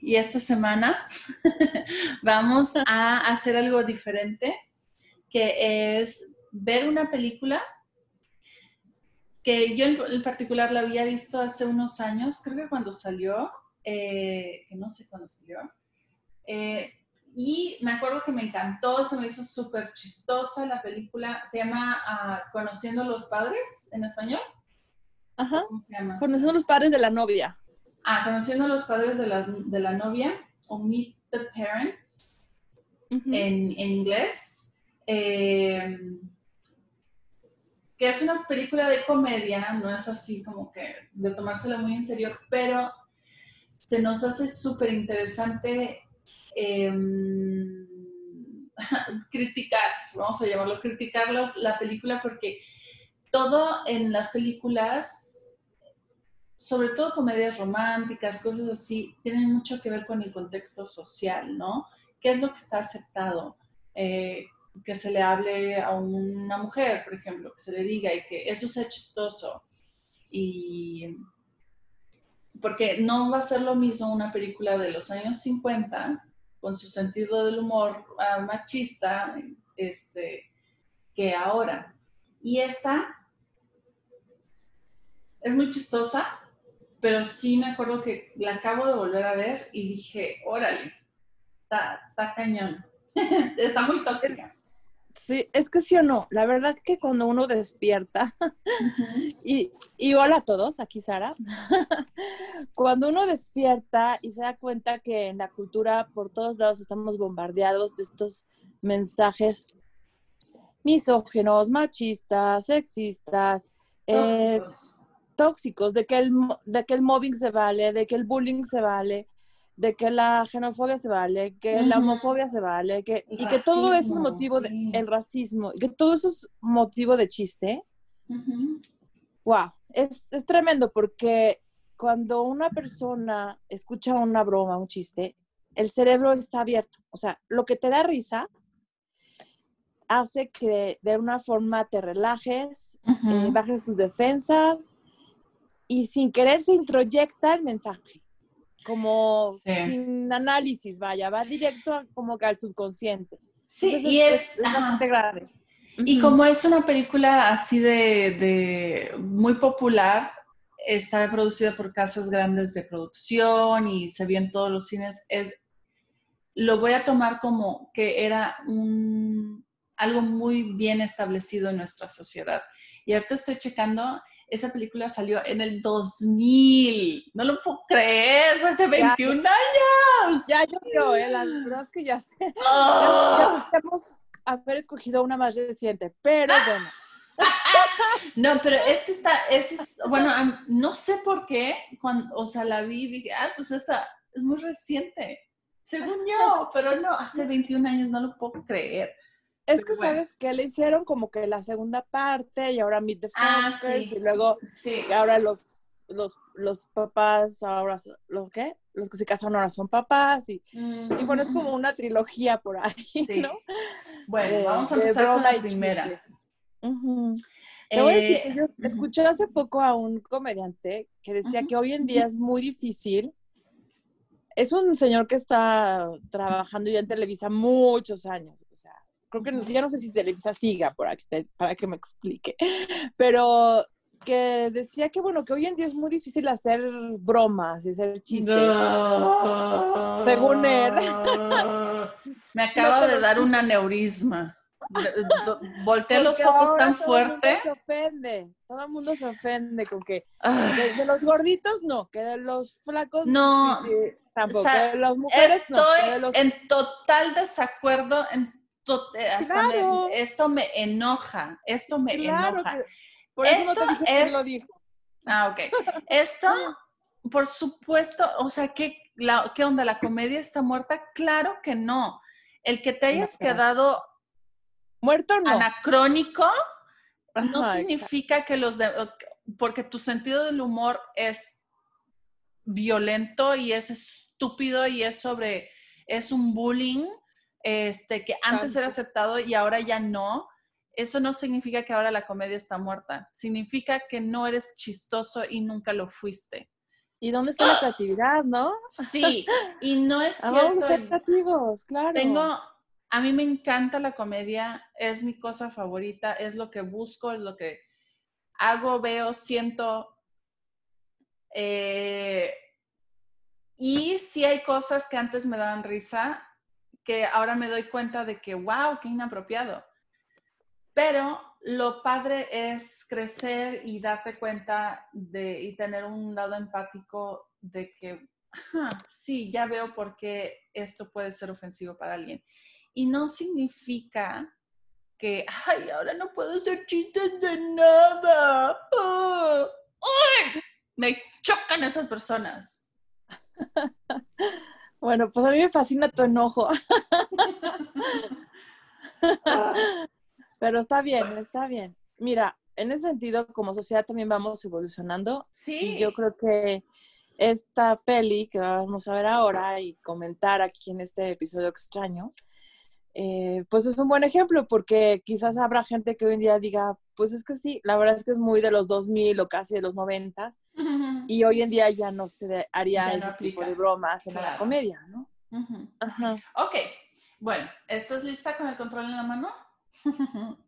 Y esta semana vamos a hacer algo diferente, que es ver una película que yo en particular la había visto hace unos años, creo que cuando salió, eh, que no sé cuándo salió, eh, y me acuerdo que me encantó, se me hizo súper chistosa la película, se llama ah, Conociendo a los Padres en español. Ajá. ¿Cómo se llama? Conociendo a los Padres de la Novia. Ah, conociendo a los padres de la, de la novia, o Meet the Parents, en, en, inglés, eh, que es una película de comedia, no es así como que de tomársela muy en serio, pero se nos hace súper interesante em, criticar, vamos a llamarlo, criticarlos la película porque todo en las películas sobre todo comedias románticas, cosas así, tienen mucho que ver con el contexto social, ¿no? ¿Qué es lo que está aceptado? Eh, que se le hable a una mujer, por ejemplo, que se le diga y que eso sea chistoso. Y porque no va a ser lo mismo una película de los años 50 con su sentido del humor ah, machista este, que ahora. Y esta es muy chistosa, pero sí me acuerdo que la acabo de volver a ver y dije, órale, está, cañón, está muy tóxica. Sí, es que sí o no, la verdad que cuando uno despierta, y, y, hola a todos, aquí Sara, cuando uno despierta y se da cuenta que en la cultura por todos lados estamos bombardeados de estos mensajes misógenos, machistas, sexistas, eh, tóxicos, de que, el, de que el mobbing se vale, de que el bullying se vale, de que la xenofobia se vale, que la homofobia se vale, que, y que todo eso es motivo del racismo, y que todo eso es motivo de chiste. Wow, es, es tremendo porque cuando una persona escucha una broma, un chiste, el cerebro está abierto. O sea, lo que te da risa hace que de una forma te relajes, eh, bajes tus defensas, y sin querer se introyecta el mensaje, como sin análisis, vaya, va directo como que al subconsciente. Sí, y es, bastante grave. Y como es una película así de, muy popular, está producida por casas grandes de producción y se vio en todos los cines, es, lo voy a tomar como que era un, algo muy bien establecido en nuestra sociedad. Y ahorita estoy checando esa película salió en el 2000. No lo puedo creer, fue hace 21 años. Ya yo creo, ¿eh? la verdad es que ya sé. Oh. Ya, haber escogido una más reciente, pero bueno. no, pero es que está, es, bueno, no sé por qué, cuando, o sea, la vi y dije, ah, pues esta es muy reciente, según yo, pero no, hace 21 años no lo puedo creer. Es que, ¿sabes que Le hicieron como que la segunda parte y ahora Meet the ah, y luego ahora los, los, los papás, ahora, ¿los qué? Los que se casaron ahora son papás y, y bueno, es como una trilogía por ahí, ¿no? Bueno, vamos a empezar con la primera. Te voy a decir que yo eh, escuché hace poco a un comediante que decía que hoy en día es muy difícil. Es un señor que está trabajando ya en Televisa muchos años, o sea, creo que ya no sé si Televisa siga por aquí, para que me explique, pero que decía que bueno, que hoy en día es muy difícil hacer bromas y hacer chistes. según él. Me acaba de dar un aneurisma. Volteé los ojos tan fuerte. Todo el mundo se ofende, todo el mundo se ofende con que de, los gorditos no, que de los flacos no, tampoco, de las mujeres estoy no, en total desacuerdo en eh, esto me enoja, esto me enoja. por eso esto no te es, lo dijo. Ah, ok. Esto, por supuesto, o sea, ¿qué, la, ¿qué onda? ¿La comedia está muerta? Claro que no. El que te hayas quedado muerto no. anacrónico no significa que los de, porque tu sentido del humor es violento y es estúpido y es sobre, es un bullying este, que antes era aceptado y ahora ya no eso no significa que ahora la comedia está muerta. Significa que no eres chistoso y nunca lo fuiste. ¿Y dónde está la creatividad, no? Sí, y no es cierto. Vamos a ser creativos, claro. Tengo, a mí me encanta la comedia, es mi cosa favorita, es lo que busco, es lo que hago, veo, siento. Eh, y sí hay cosas que antes me daban risa, que ahora me doy cuenta de que, wow, qué inapropiado. Pero lo padre es crecer y darte cuenta de, y tener un lado empático de que, sí, ya veo por qué esto puede ser ofensivo para alguien. Y no significa que, ay, ahora no puedo hacer chistes de nada. Ah, me chocan esas personas. Bueno, pues a mí me fascina tu enojo. Pero está bien, está bien. Mira, en ese sentido, como sociedad también vamos evolucionando. Sí. Y yo creo que esta peli que vamos a ver ahora y comentar aquí en este episodio extraño, eh, pues es un buen ejemplo porque quizás habrá gente que hoy en día diga, pues es que sí, la verdad es que es muy de los 2000 o casi de los 90 y hoy en día ya no se haría ese tipo de bromas en la comedia, ¿no? Ajá. Ok, bueno, ¿estás lista con el control en la mano?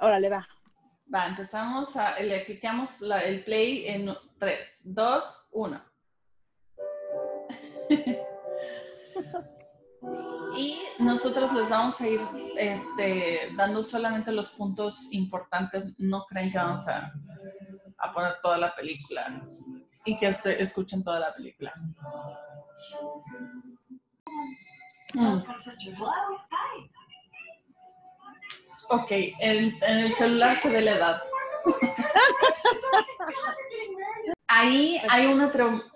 Órale, va. Va, empezamos a, le clicamos el play en 3, 2, 1. Y nosotros les vamos a ir este, dando solamente los puntos importantes. No creen que vamos a, a poner toda la película y que este, escuchen toda la película. Mm. Ok, en, el celular se ve la edad. Ahí hay una,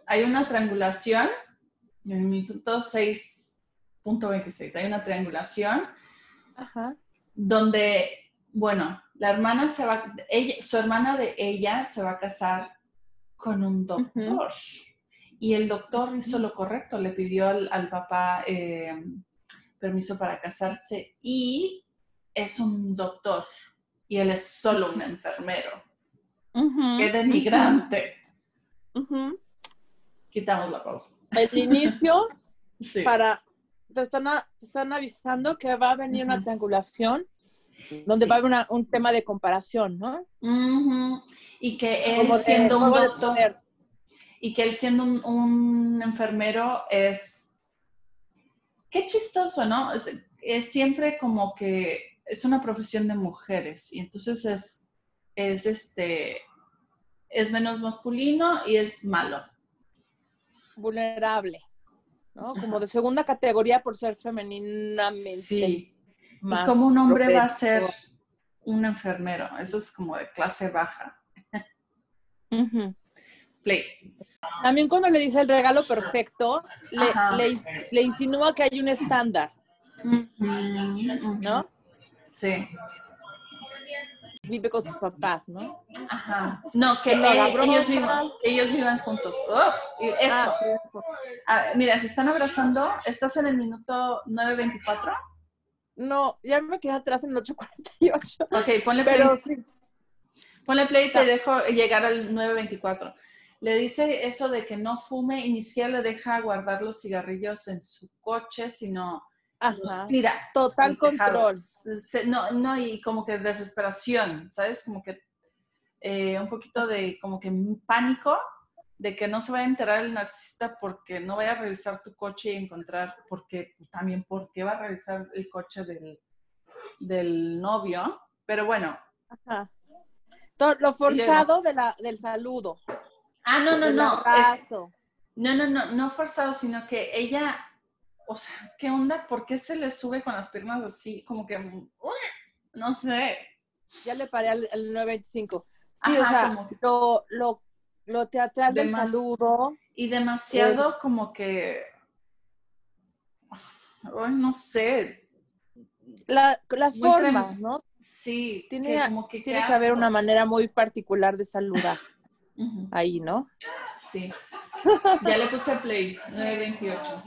hay una triangulación, en el minuto 6.26, hay una triangulación donde, bueno, la hermana se va, ella, su hermana de ella se va a casar con un doctor. Y el doctor hizo lo correcto, le pidió al, papá eh, permiso para casarse y es un doctor y él es solo un enfermero. Qué denigrante. Quitamos la pausa. El inicio para te están, están avisando que va a venir una triangulación donde va a haber un tema de comparación, ¿no? Y que él siendo un doctor y que él siendo un, un, enfermero es qué chistoso, ¿no? es siempre como que es una profesión de mujeres y entonces es, es, este, es menos masculino y es malo. Vulnerable, ¿no? Como de segunda categoría por ser femeninamente. Sí. y como un hombre va a ser un enfermero, eso es como de clase baja. Play. También cuando le dice el regalo perfecto, le, le, insinúa que hay un estándar. ¿No? Sí. Vive con sus papás, ¿no? Ajá. No, que ellos, vivan, ellos vivan juntos. eso. Ah, ah, mira, se están abrazando. ¿Estás en el minuto 9.24? No, ya me quedé atrás en el 8.48. Ok, ponle play. Pero sí. Ponle play y te dejo llegar al 9.24. Le dice eso de que no fume y ni siquiera le deja guardar los cigarrillos en su coche, sino Ajá. Tira. Total control. no, no, y como que desesperación, ¿sabes? Como que eh, un poquito de como que pánico de que no se vaya a enterar el narcisista porque no vaya a revisar tu coche y encontrar, porque también porque va a revisar el coche del, del novio. Pero bueno. Ajá. lo forzado de la, del saludo. Ah, no, no, no. no, no, no, no forzado, sino que ella o sea, ¿qué onda? ¿Por qué se le sube con las piernas así? Como que, no sé. Ya le paré al, 925. Sí, o sea, lo, lo teatral del saludo. Y demasiado como que, ay, no sé, La- las Muy formas, ¿no? sí, Tiene, que como que tiene que haber una manera muy particular de saludar ahí, ¿no? Sí. Ya le puse play, 928.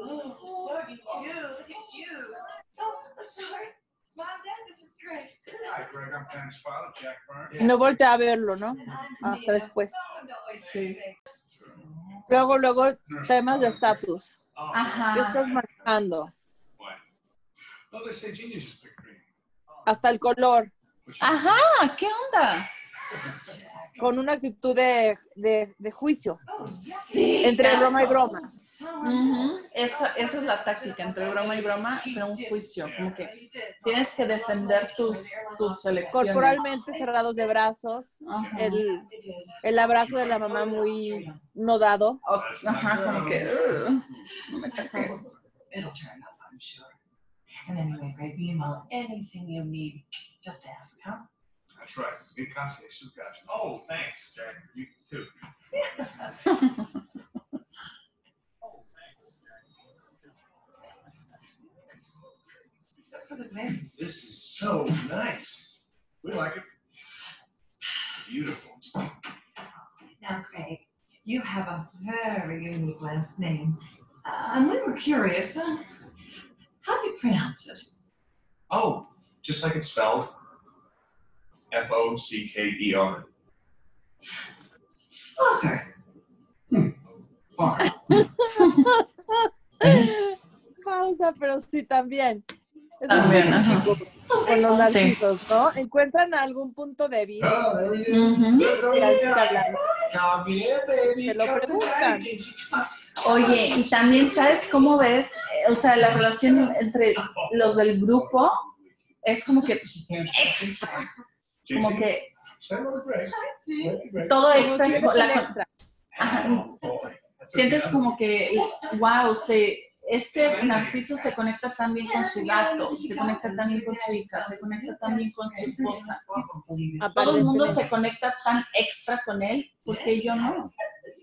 Oh, so cute. Look at you. Oh, I'm sorry. Mom, Dad, this is great. Hi, Greg. I'm Pam's father, Jack Burns. Y no voltea a verlo, ¿no? Hasta después. Sí. Luego, luego, temas de estatus. ¿Qué Ajá. estás green. Hasta el color, Ajá, ¿qué onda? con una actitud de, de- de juicio, Sí. entre broma y broma. Esa, esa es la táctica, entre broma y broma, pero un juicio, como que tienes que defender tus, tus elecciones. Corporalmente cerrados de brazos, el, el abrazo de la mamá muy no dado. Ajá, como que, "Ugh, no me toques. And anyway, Greg, you know, anything you need, just ask, huh? That's right. Casa es su casa. Oh, thanks, Jack. You too. Good for the. This is so nice. We like it. Beautiful. Now, Craig, you have a very unique last name. Uh, and we were curious, uh, how do you pronounce it? Oh, just like it's spelled. F O C K E R. Fucker. Fuck. Pausa, pero sí también. Es También, ajá. con los Sí. ¿no? Encuentran algún punto débil. Oh, there he Ujú. Sí. Te lo preguntan. Oye, y también, ¿sabes cómo ves? Eh, O sea, la relación entre los del grupo es como que extra, como que todo extra. la- ajá, Oh, sientes como que, wow, se, este Narciso se conecta también con su gato, se conecta también con su hija, se conecta también con su esposa. Todo el mundo se conecta tan extra con él, porque yo no.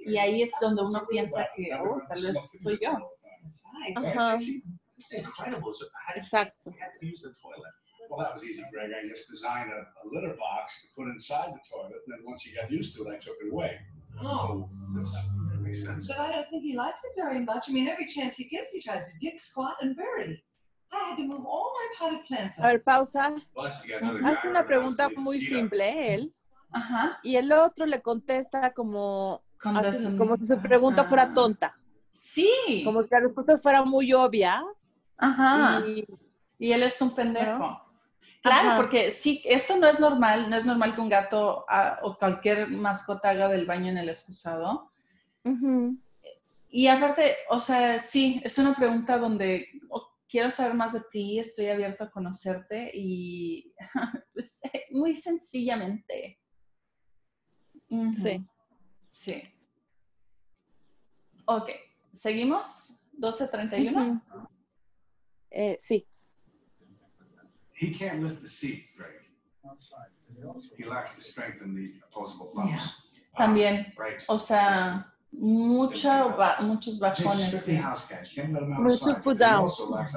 Y ahí es donde uno piensa que, oh, tal vez soy yo. Ajá, exacto. Well, that was easy, Greg. I just designed a, a litter box to put inside the toilet, and then once you got used to it, I took it away. Oh, that's, that makes sense. But I don't think he likes it very much. I mean, every chance he gets, he tries to dig, squat, and bury. I had to move all my potted plants A out. ver, pausa. Hace una pregunta muy simple, ¿eh? él, Ajá. y el otro le contesta como, así, como si su pregunta fuera tonta, Sí. como si la respuesta fuera muy obvia. Ajá. Y, Y él es un pendejo. ¿No? Claro, Ajá. porque sí, esto no es normal, no es normal que un gato ah, o cualquier mascota haga del baño en el excusado. Ujú. Y aparte, o sea, sí, es una pregunta donde oh, quiero saber más de ti, estoy abierto a conocerte y pues, muy sencillamente. Sí. Sí. Ok, ¿seguimos? 12.31. Ujú. Eh, sí. He can't lift the seat, Greg. He lacks the strength in the opposable thumbs. También, Ah, right. o sea, mucho ba- muchos bajones. sí. him Muchos put He downs. also lacks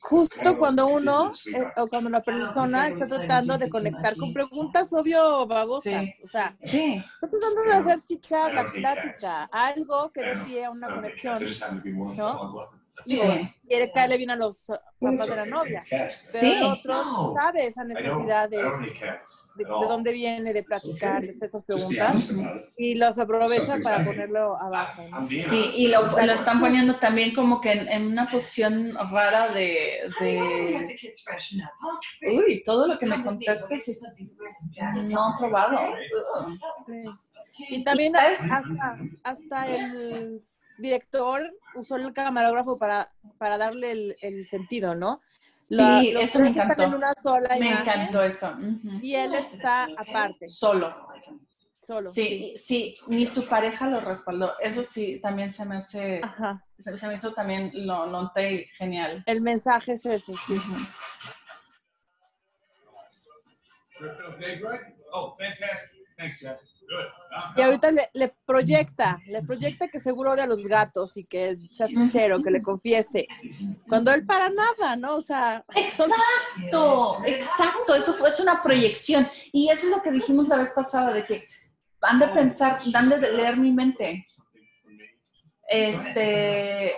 Justo cuando uno eh, o cuando la persona está tratando de conectar con preguntas obvio babosas, Sí. o sea, Sí, está tratando de hacer don't hate plática, algo que dé pie a una conexión. ¿no? Digo, Sí. quiere caerle bien a los papás de la novia, pero Sí. el otro No. sabe esa necesidad de, de, de dónde viene, de platicarles estas preguntas y los aprovecha para ponerlo abajo. ¿no? Sí, y lo, lo están poniendo también como que en, en una posición rara de, de uy, todo lo que me contestes es no probado. Y también hasta, hasta el director usó el camarógrafo para, para darle el, el sentido, ¿no? La- Sí, los eso me encantó. en una sola Me imagen encantó eso. y él está aparte, Solo. solo. Sí, sí, ni su pareja lo respaldó. Eso sí, también se me hace, Ajá. se, se me hizo también, lo noté genial. El mensaje es ese, sí. Ujú. Okay, Greg? Oh, fantastic. Thanks, Jeff. Y ahorita le, proyecta, le proyecta que seguro odia a los gatos y que sea sincero, que le confiese. Cuando él para nada, ¿no? O sea, Exacto, exacto, eso fue, es una proyección. Y eso es lo que dijimos la vez pasada, de que han de pensar, han de leer mi mente. Este,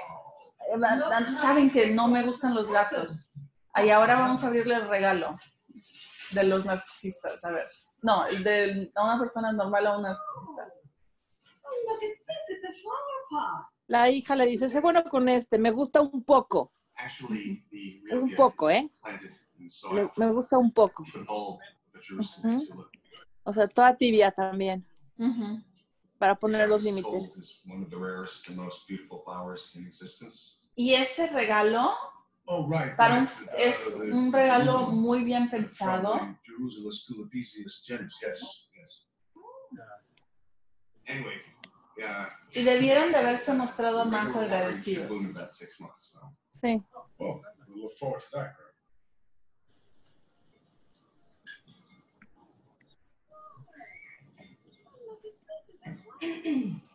saben que no me gustan los gatos. Y ahora vamos a abrirle el regalo de los narcisistas, a ver. No, el de a una persona normal a un narcisista. Oh, look at this. It's a flower pot. la hija le dice, sé bueno con este, me gusta un poco, Actually, the real un poco, ¿eh? is planted in Le- soil. me gusta un poco. Ujú. tulip. O sea, toda tibia también, Ujú. para poner los límites. is one of the rarest and most beautiful flowers in existence. Y ese regalo Oh, right. para un, right. Uh, es the un regalo Jerusalem- muy bien pensado. the Jerusalem Tulipesius gems, yes, yes. Anyway, yeah. Y debieron de haberse mostrado más agradecidos. months, so. Sí. Well, we look forward to that, Greg.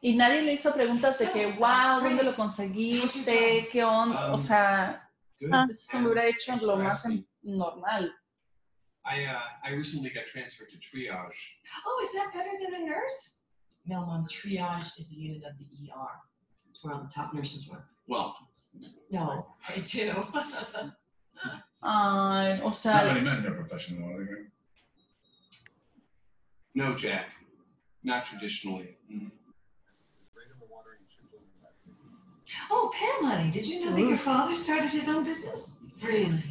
Y nadie le hizo preguntas de que, wow, ¿dónde lo conseguiste? ¿Qué onda? O sea, Good. Ah. eso hubiera hecho lo más en- normal. I uh, I recently got transferred to triage. Oh, is that better than a nurse? No, Mom, triage is the unit of the ER. It's where all the top nurses work. Well, No, I do. Ay, o Not sea, many men in their profession, though, are they? no, Jack, not traditionally. Mm. Oh, Pam, honey, did you know that your father started his own business? really?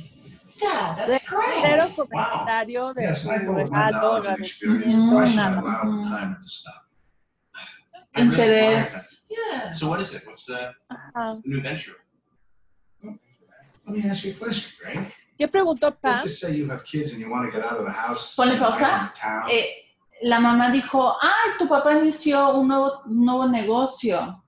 Dad, that's great. Cero comentario de Yes, I thought my knowledge and experience, time to stop. I really. Yeah. So what is it? What's the Ajá. new venture? Let me ask you a question, Greg. ¿Qué preguntó Let's Pam? just say you have kids and you want to get out of the house. Ponle pausa. Eh, la mamá dijo, ay, tu papá inició un nuevo, un nuevo negocio.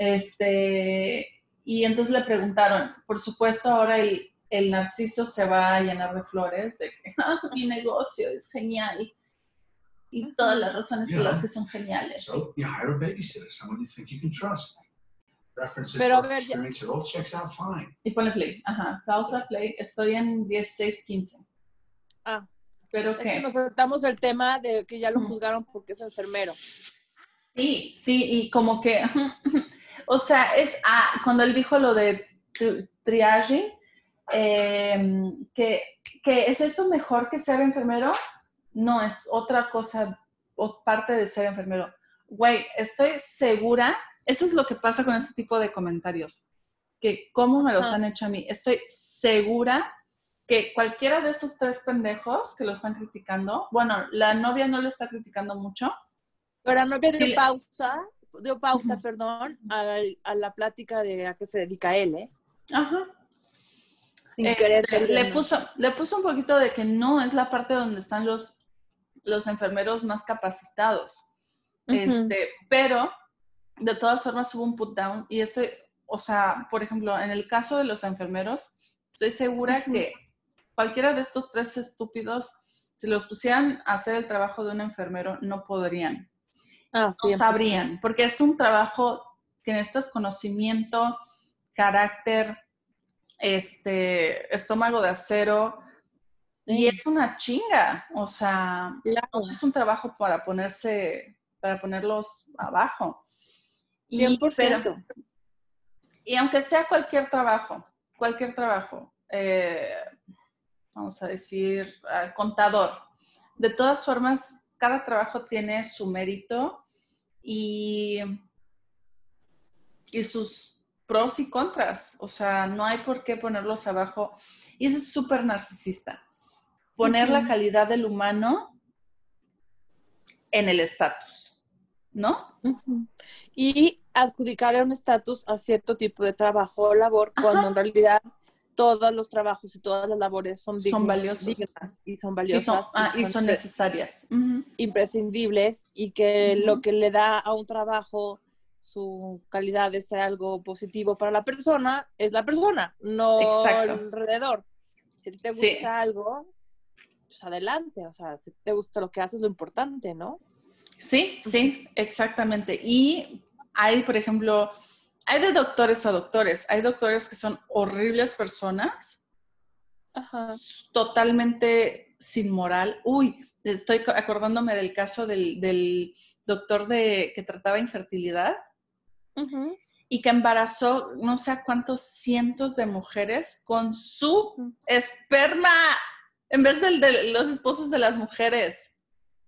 Este, y entonces le preguntaron, por supuesto, ahora el, el narciso se va a llenar de flores, de que "Ah, mi negocio es genial. Y todas las razones por las que son geniales. So you hire a babysitter, someone you think you can trust. References Pero a ver, ya- experience, it all checks out fine. Y pone play. Ajá, pausa, play. Estoy en 16.15. Ah. ¿Pero Es que nos saltamos el tema de que ya lo juzgaron porque es enfermero. Sí, sí, y como que, o sea, es ah, cuando él dijo lo de tri- triage, eh, que, que es eso mejor que ser enfermero, no, es otra cosa, o parte de ser enfermero. Güey, estoy segura, eso es lo que pasa con este tipo de comentarios, que cómo me los Ah. han hecho a mí, estoy segura que cualquiera de esos tres pendejos que lo están criticando, bueno, la novia no lo está criticando mucho, Pero la novia dio pausa, dio pauta, perdón, a, a la plática de a qué se dedica él, ¿eh? Ajá. Este, le, puso, le puso un poquito de que no es la parte donde están los, los enfermeros más capacitados. Este, pero de todas formas hubo un put down y estoy, o sea, por ejemplo, en el caso de los enfermeros, estoy segura que cualquiera de estos tres estúpidos, si los pusieran a hacer el trabajo de un enfermero, no podrían Ah, no sabrían, porque es un trabajo que necesitas conocimiento, carácter, este, estómago de acero, y es una chinga, o sea, Claro. es un trabajo para ponerse, para ponerlos abajo. Y, 100%. pero- y aunque sea cualquier trabajo, cualquier trabajo, eh, vamos a decir, contador, de todas formas, cada trabajo tiene su mérito y, y sus pros y contras. O sea, no hay por qué ponerlos abajo. Y eso es súper narcisista. Poner la calidad del humano en el estatus, ¿no? Y adjudicarle un estatus a cierto tipo de trabajo o labor, cuando en realidad todos los trabajos y todas las labores son, Son dignas- valiosos. dignas y son Y valiosas son, ah, y son necesarias. Imprescindibles y que lo que le da a un trabajo su calidad de ser algo positivo para la persona es la persona, no Exacto. alrededor. Si te gusta Sí. algo, pues adelante, o sea, si te gusta lo que haces, lo importante, ¿no? Sí, sí, exactamente. Y hay, por ejemplo, hay de doctores a doctores. Hay doctores que son horribles personas, Ajá. totalmente sin moral. Uy, estoy co- acordándome del caso del, del doctor de, que trataba infertilidad y que embarazó no sé a cuántos cientos de mujeres con su esperma en vez del de los esposos de las mujeres.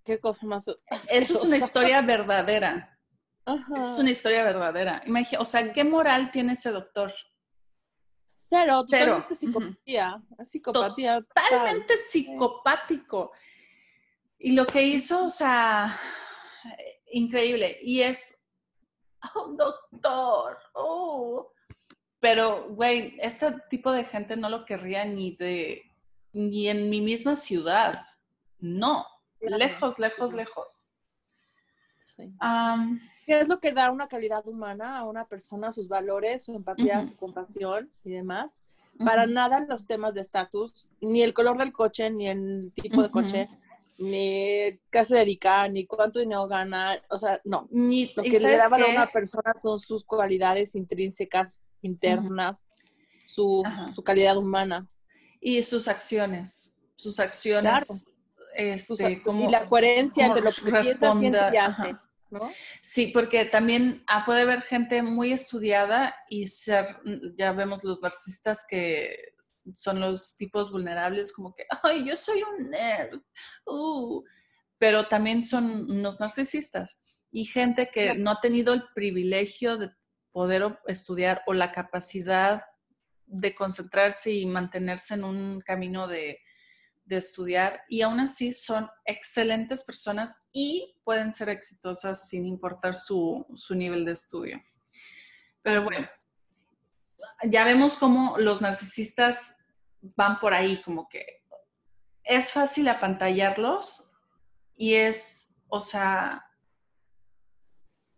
Qué cosa más. Eso es una asquerosa. historia verdadera. Ajá. Es una historia verdadera. O sea, ¿qué moral tiene ese doctor? Cero, Cero. totalmente psicopatía. Psicopatía. total. Totalmente psicopático. Y lo que hizo, o sea, increíble. Y es un doctor. oh. Pero, güey, este tipo de gente no lo querría ni de ni en mi misma ciudad. No. Lejos, lejos, lejos. Sí. ¿Qué es lo que da una calidad humana a una persona, sus valores, su empatía, su compasión y demás? Para nada los temas de estatus, ni el color del coche, ni el tipo de coche, ni qué se dedica, ni cuánto dinero gana. O sea, no. Ni, Lo que le ¿sabes da valor a una persona son sus cualidades intrínsecas, internas, su, su calidad humana. Y sus acciones. Sus acciones. Sus- Este, como- y la coherencia entre lo que piensa, y hace. Sí, porque también ah, puede haber gente muy estudiada y ser, ya vemos los narcisistas que son los tipos vulnerables, como que, ay, yo soy un nerd, uh", pero también son unos narcisistas y gente que no ha tenido el privilegio de poder estudiar o la capacidad de concentrarse y mantenerse en un camino de, de estudiar y aún así son excelentes personas y pueden ser exitosas sin importar su, su nivel de estudio. Pero bueno, ya vemos cómo los narcisistas van por ahí, como que es fácil apantallarlos y es, o sea,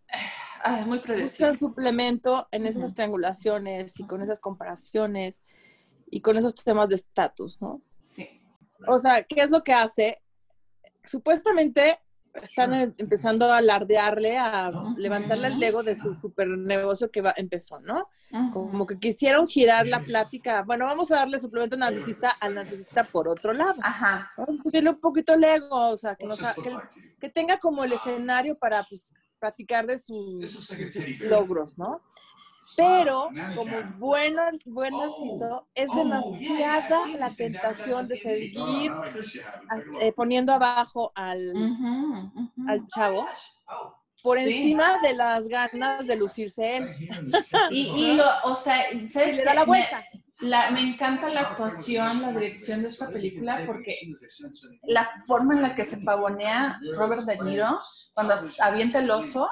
ay, muy predecible. buscan suplemento en esas Ujú. triangulaciones y con esas comparaciones y con esos temas de estatus, ¿no? Sí. O sea, ¿qué es lo que hace? Supuestamente están em- empezando a alardearle, a levantarle el ego de su super negocio que va, empezó, ¿no? Como que quisieron girar la plática. Bueno, vamos a darle suplemento narcisista al narcisista por otro lado. Ajá. Vamos a subirle un poquito el ego, o sea, que, nos que, que tenga como el escenario para pues, platicar de sus, sus logros, ¿no? Pero como you buen, nar- buen Oh. narciso, es Oh, demasiada la tentación de seguir eh, poniendo abajo al, al chavo Oh, por Sí. encima de las ganas de lucirse él. Y, y lo, o sea, Y ¿sabes le da la Me- vuelta. La, me encanta la actuación, la dirección de esta película, porque la forma en la que se pavonea Robert De Niro cuando avienta el oso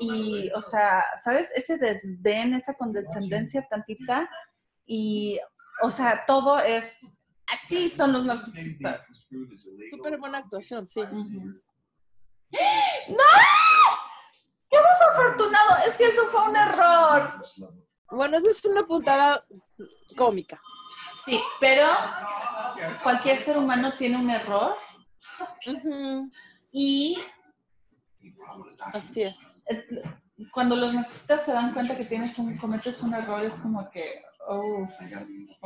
y, o sea, ¿sabes? Ese desdén, esa condescendencia tantita y, o sea, todo es, así son los narcisistas. Súper buena actuación, sí. ¡No! ¡Qué desafortunado! Es que eso fue un error. Bueno, eso es una puntada cómica. Sí, pero cualquier ser humano tiene un error y Así es. cuando los narcisistas se dan cuenta que tienes un, cometes un error es como que, oh,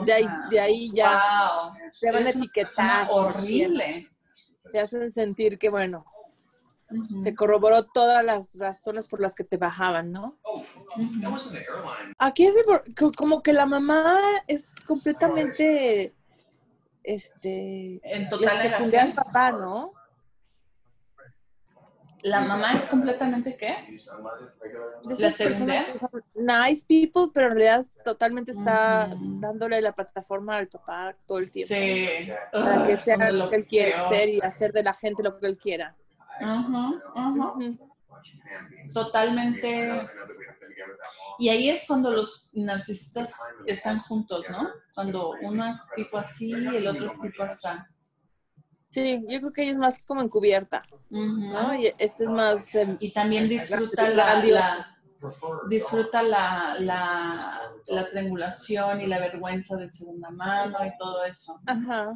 De ahí, sea, de ahí ya wow, te van a etiquetar. horrible. Te hacen sentir que, bueno, se corroboró todas las razones por las que te bajaban, ¿no? the airline. Aquí es como que la mamá es completamente, este, En total secundea al papá, ¿no? La mamá es completamente qué? De ¿La personas nice people, pero en realidad totalmente está Ujú. dándole la plataforma al papá todo el tiempo. Sí. Para que sea lo que él quiere ser y hacer de la gente lo que él quiera. Ujú, ujú. Ujú. Totalmente. Y ahí es cuando los narcisistas están juntos, ¿no? Cuando uno es tipo así y el otro es tipo así. Sí, yo creo que ella es más como encubierta, ¿no? Y este es más... em, Y también disfruta la, disfruta la, la, la triangulación y la vergüenza de segunda mano y todo eso. Ajá.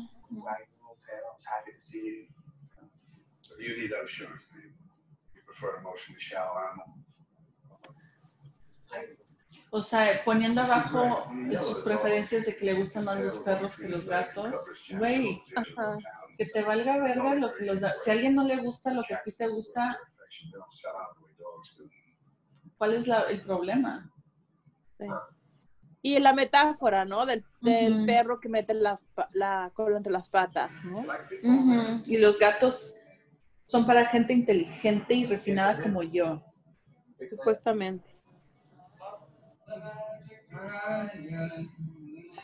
O sea, poniendo abajo sus preferencias de que le gustan más los perros que los gatos. Güey, Ajá. Que te valga verga lo que los da. Si a alguien no le gusta lo que a ti te gusta, ¿cuál es la- el problema? Sí. Y la metáfora, ¿no? Del, del Ujú. perro que mete la, la cola entre las patas, ¿no? Ujú. Y los gatos son para gente inteligente y refinada como yo. Supuestamente.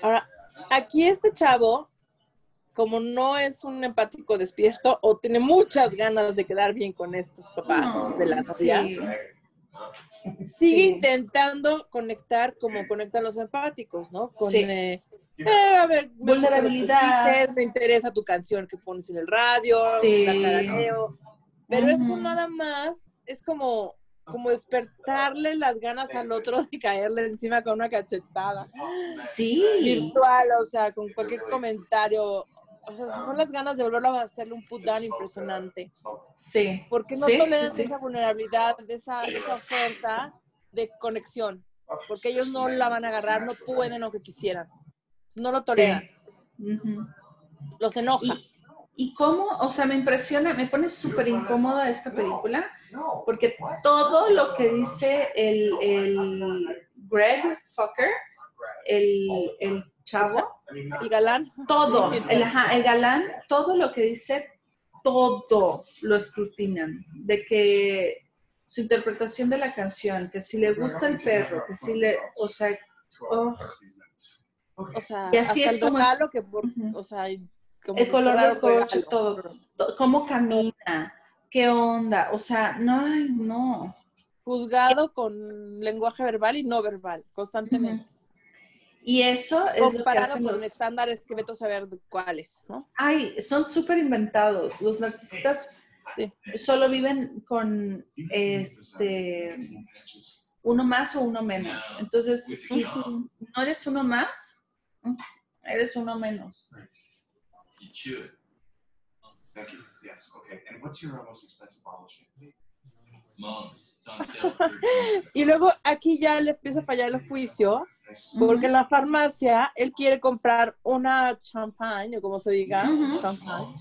Ahora, aquí este chavo, como no es un empático despierto o tiene muchas ganas de quedar bien con estos papás de la novia, Sí. sigue Sí. intentando conectar como conectan los empáticos, ¿no? Con, Sí. eh, eh, a ver, me Vulnerabilidad. dices, me interesa tu canción que pones en el radio, Sí. Pero eso nada más es como, como despertarle las ganas al otro de caerle encima con una cachetada Sí. virtual, o sea, con cualquier comentario. O sea, son las ganas de volverlo a hacerle un put down impresionante. Sí. Porque no Sí, toleran sí, esa vulnerabilidad, esa, esa oferta de conexión. Porque ellos no la van a agarrar, no pueden lo que quisieran. No lo toleran, los enoja. Y, y cómo, o sea, me impresiona, me pone súper incómoda esta película, porque todo lo que dice el, el Greg Fucker, el, el chavo, El galán. todo, el, ajá, el galán, todo lo que dice, todo lo escrutinan, de que su interpretación de la canción, que si le gusta el perro, que si le, o sea, oh, O sea, Y así hasta es el como es- regalo que, por, o sea, como el color del coche, todo, to- cómo camina, qué onda, o sea, no, ay, no. Juzgado con lenguaje verbal y no verbal, constantemente. Y eso es lo que hacen con los... estándares que veto saber cuáles, ¿no? Ay, son súper inventados. Los narcisistas Sí. solo viven con este uno más o uno menos. Entonces, si no eres uno más, eres uno menos. You chew it. Thank you. Yes. Okay. And what's your most expensive bottle of champagne? Mums. It's on sale for 13 Y luego aquí ya le empieza a fallar el juicio. Porque en la farmacia él quiere comprar una champagne, o como se diga, champagne,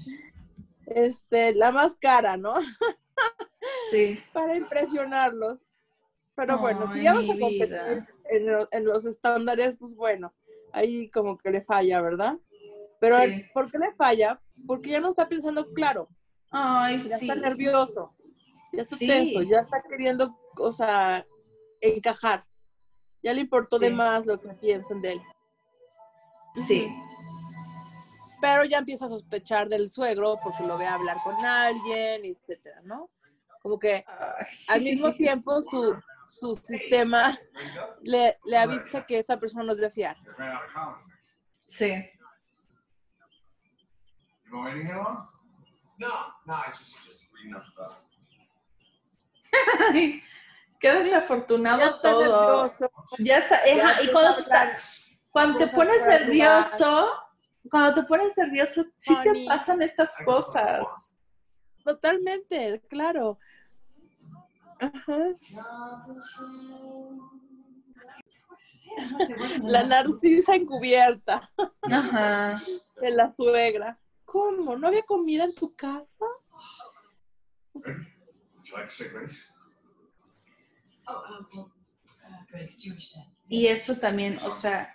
este, la más cara, ¿no? Sí. Para impresionarlos. Pero bueno, si ya vas a competir en, lo- en los estándares, pues bueno, ahí como que le falla, ¿verdad? Pero Sí. él, ¿por qué le falla? Porque ya no está pensando claro, Ay, ya sí. está nervioso, ya está Sí. tenso, ya está queriendo, o sea, encajar. Ya le importó de Sí. más lo que piensen de él. Sí. Pero ya empieza a sospechar del suegro porque lo ve hablar con alguien, etcétera, ¿no? Como que al mismo tiempo su, su sistema le, le avisa que esta persona no es de fiar. Sí. Qué desafortunado está todo. nervioso. Ya está. ya y cuando hablar cuando te pones nervioso, cuando te pones nervioso, sí te pasan estas cosas. Totalmente, claro. Ajá. La narcisa encubierta Ajá. de la suegra. ¿Cómo? ¿No había comida en tu casa? Would you like to say grace? Oh, uh, Y eso también, o sea.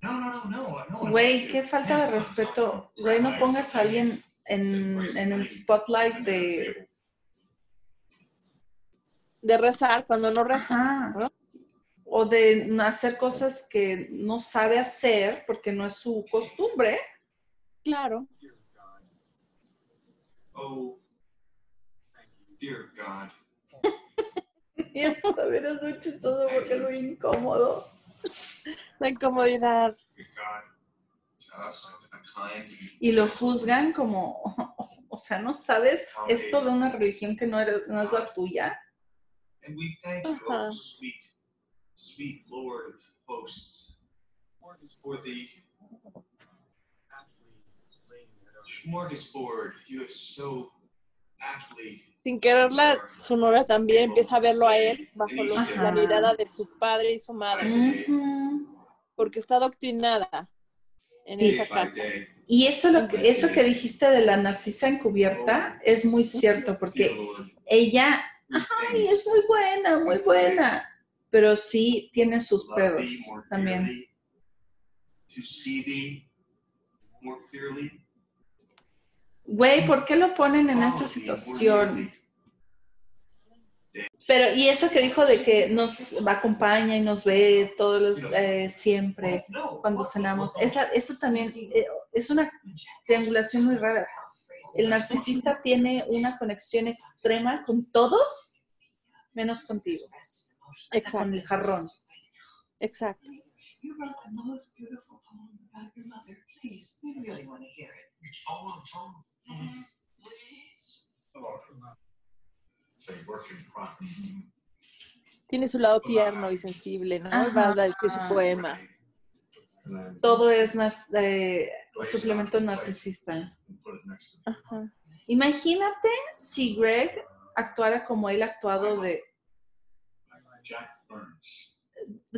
No, no, no, no, no. güey, qué falta de respeto. Güey, no pongas a alguien en, en el spotlight de. De rezar cuando no reza. Ajá. O de hacer cosas que no sabe hacer porque no es su costumbre. Claro. Oh, dear God. Y esto también es muy chistoso porque es muy incómodo. La incomodidad. Y lo juzgan como, o sea, ¿no sabes esto de una religión que no, eres, no es la tuya? And we thank you, sweet, sweet Lord of hosts. For the smorgasbord, you have so aptly Sin quererla, su novia también empieza a verlo a él bajo los- la mirada de su padre y su madre, porque está adoctrinada en Sí. esa casa. Y eso, lo que, eso que dijiste de la narcisa encubierta es muy cierto, porque ella, ay, es muy buena, muy buena, pero sí tiene sus pedos thee more también. dearly, To see thee more clearly. Güey, ¿por qué lo ponen en thee more situación? Pero, y eso que dijo de que nos acompaña y nos ve todos los, eh, siempre cuando cenamos, esa, eso también eh, es una triangulación muy rara. El narcisista tiene una conexión extrema con todos, menos contigo, con el jarrón. Exacto. Tiene su lado tierno y sensible, ¿no? Y va a decir su Ajá. poema. Todo es nar- eh, suplemento narcisista. Ajá. Imagínate si Greg actuara como él ha actuado de Jack Burns.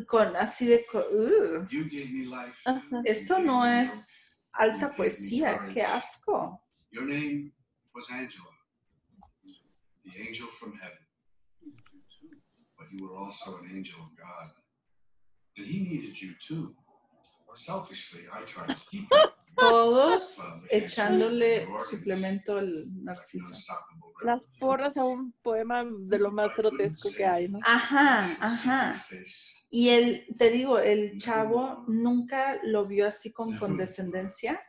con así de co- uh, esto no es alta poesía, qué asco. Your name was Angela, the angel from heaven. But you were also an angel of God. And he needed you too. Selfishly, I tried to keep you. Todos echándole suplemento al narciso. Las porras a un poema de lo más grotesco que hay, ¿no? Ajá, ajá. Y el, te digo, el chavo nunca lo vio así con condescendencia.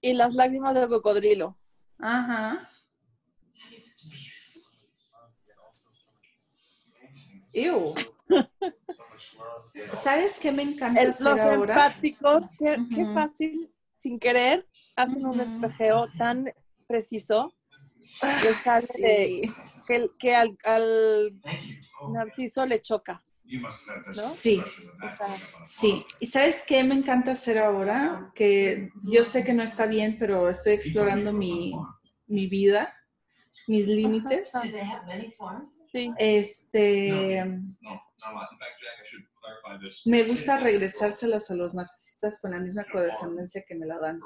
Y las lágrimas del cocodrilo. Ajá. Ew. ¿Sabes qué me encanta El- hacer los ahora? empáticos, qué, qué Ujú. fácil, sin querer, hacen un Ujú. espejeo tan preciso que sale Sí. de- que, que al, al narciso le choca. ¿No? Sí. a Sí, y ¿sabes qué me encanta hacer ahora? Que yo sé que no está bien, pero estoy explorando mi, mi vida, mis límites. Sí. Este, a me gusta regresárselas a los narcisistas con la misma condescendencia que me la dan.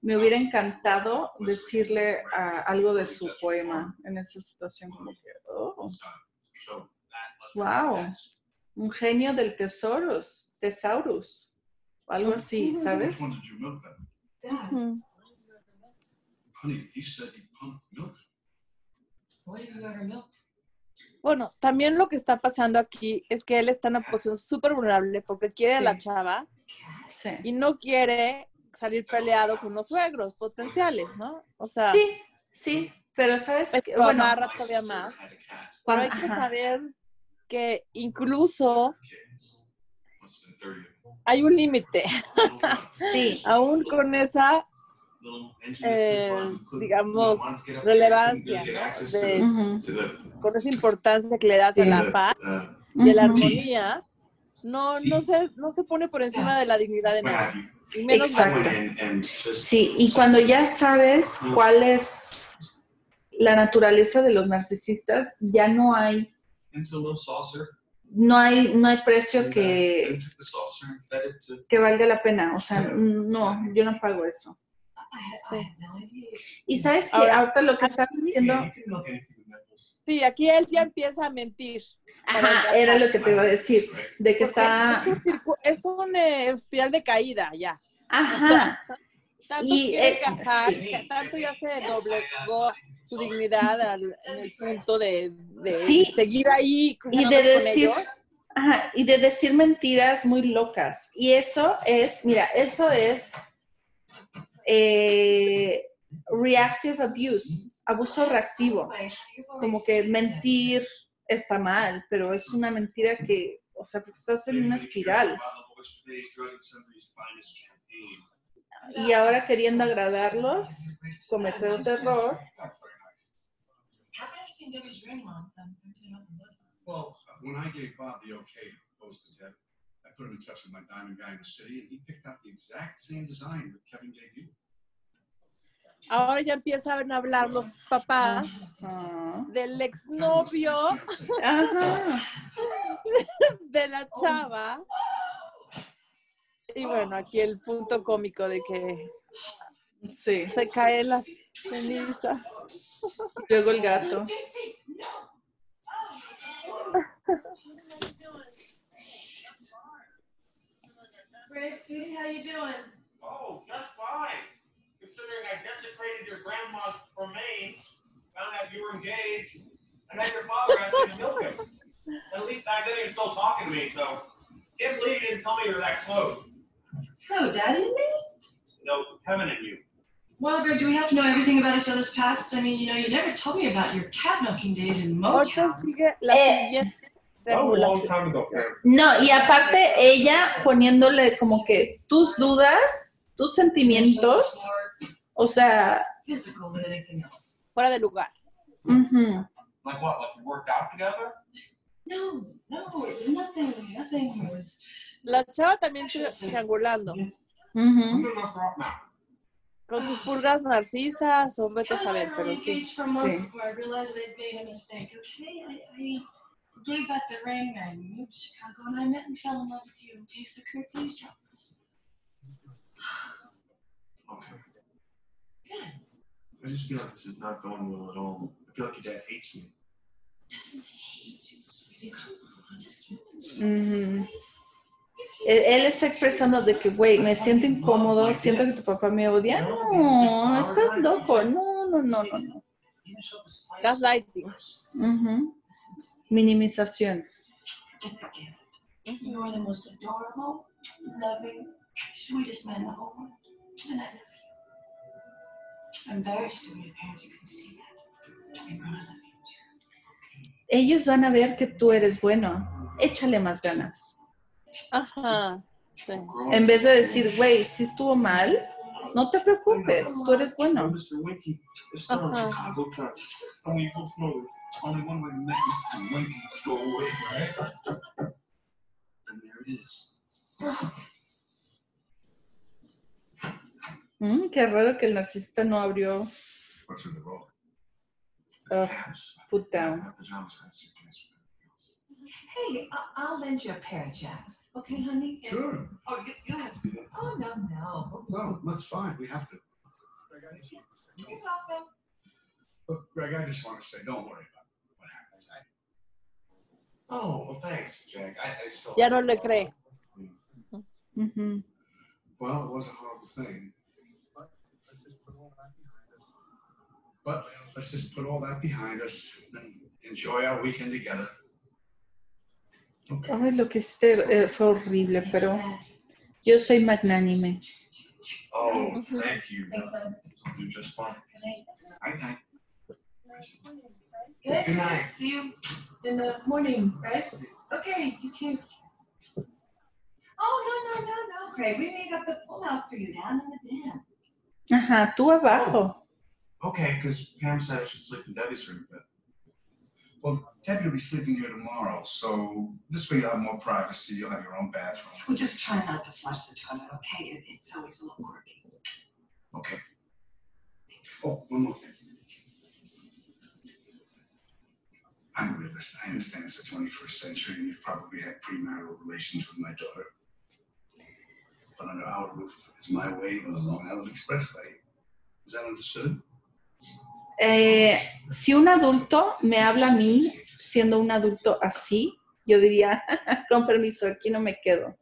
Me hubiera encantado decirle ah, algo de su poema en esa situación. Como que, oh, Wow. Un genio del tesoros, tesaurus, o algo así, Which ¿sabes? Bueno, también lo que está pasando aquí es que él está en una posición súper vulnerable porque quiere a la chava Sí. y no quiere salir peleado con los suegros potenciales, ¿no? O sea, Sí, sí, pero sabes es que, bueno, amarra todavía más. Pero cuando- hay que ajá. saber que incluso Kids. Must have been 30 of them. hay un límite, sí, aún con esa, eh, digamos, relevancia, con esa importancia que le das a la paz y a la armonía, no, no, se, no se pone por encima de la dignidad de nadie, y menos Exacto. Sí, y cuando ya sabes cuál es la naturaleza de los narcisistas, ya no hay, no hay, no hay precio uh, que, que valga la pena. O sea, no, yo no pago eso. Idea. Y sabes que Ahora, ahorita lo que estás diciendo. Sí, aquí él ya empieza a mentir. ajá, era lo que te iba a decir, de que Porque está, Es un, es un, eh, espiral de caída ya. ajá, Tanto Y, quiere eh, encajar, sí. tanto ya se doblegó su dignidad al- en el punto de, de Sí. seguir ahí y de decir, ajá, y de decir mentiras muy locas. Y eso es, mira, eso es eh, reactive abuse, abuso reactivo. Como que mentir está mal, pero es una mentira que, o sea, porque estás en una espiral. Y ahora queriendo agradarlos, cometer otro error. Well, when I gave Bob the okay to I put him in touch with my diamond guy in the city, and he picked out the exact same design that Kevin gave you. Ahora ya empiezan a hablar los papás Ah. del exnovio Ajá. de la chava. Y bueno, aquí el punto cómico de que Sí. se caen las cenizas. Luego el gato. Greg, sweetie, how you doing? Oh, just fine. Considering I desecrated your grandma's remains, found out you were engaged, and then your father asked me to milk him. At least back then he was still talking to me, so can't believe you didn't tell me you were that close. Who, Daddy and me? No, Kevin and you. Well, Greg, do we have to know everything about each other's pasts? I mean, you know, you never told me about your cat knocking days in Ahorita Motown. sigue la Eh, siguiente That was a long simulación. time ago, Kevin. No, y aparte ella poniéndole como que tus dudas, tus sentimientos, o sea, Physical than anything else. Fuera de lugar. ujú. Like what? Like you worked out together? No, no, it was nothing, nothing. It was. La chava también tri- triangulando. Now. Con sus pulgas narcisas o vete a saber, pero sí. Sí. I realized that I'd made a mistake. Okay, I, I gave back the ring. I moved to Chicago and I met and fell in love with you. Okay, so Kurt, please drop this. Okay. I just feel like this is not going well at all. I feel like your dad hates me. Doesn't hate you, sweetie. Come on, just keep it. Ujú. Él, está expresando de que, güey, me siento incómodo, siento que tu papá me odia. No, estás loco. No, no, no, no, no. Gaslighting. Ujú. Minimización. Forget the gift. You are the most adorable, loving, sweetest man in the whole world. And I love you. I'm very sure your parents are going to see that. And I love you too. Ellos van a ver que tú eres bueno. Échale más ganas. Ajá. Sí. En vez de decir, güey, si estuvo mal, no te preocupes, tú eres bueno. Is. Mm, qué raro que el narcisista no abrió What's in Hey, I- I'll lend you a pair of jacks. Okay, honey? Sure. Oh, you, you don't have to do that. Oh, no, no. No, that's fine. We have to. You're welcome. Look, Greg, I just want to say, don't worry about what happened. Oh, well, thanks, Jack. I, I still. Ya no le cree. Ujú. Well, it was a horrible thing. But let's just put all that behind us. But let's just put all that behind us and enjoy our weekend together. Okay. Ay, lo que hiciste eh, fue horrible, pero yo soy magnánime. Oh, thank you. Thanks, man. I'll do just fine. Good night. Night night. Good night. Good night. See you in the morning, right? Okay, you too. Oh, no, no, no, no, Craig. We made up the pullout for you down in the den. Ajá, tú abajo. Okay, because Pam said I should sleep in Debbie's room, but. Well, Debbie will be sleeping here tomorrow, so this way you'll have more privacy. You'll have your own bathroom. Well, just try not to flush the toilet, okay? It, it's always a little quirky. Okay. Oh, one more thing. I'm a realist. I understand it's the 21st century and you've probably had premarital relations with my daughter. But under our roof, it's my way or the Long Island Expressway. Is that understood? Eh, si un adulto me habla a mí siendo un adulto así, yo diría, con permiso, aquí no me quedo.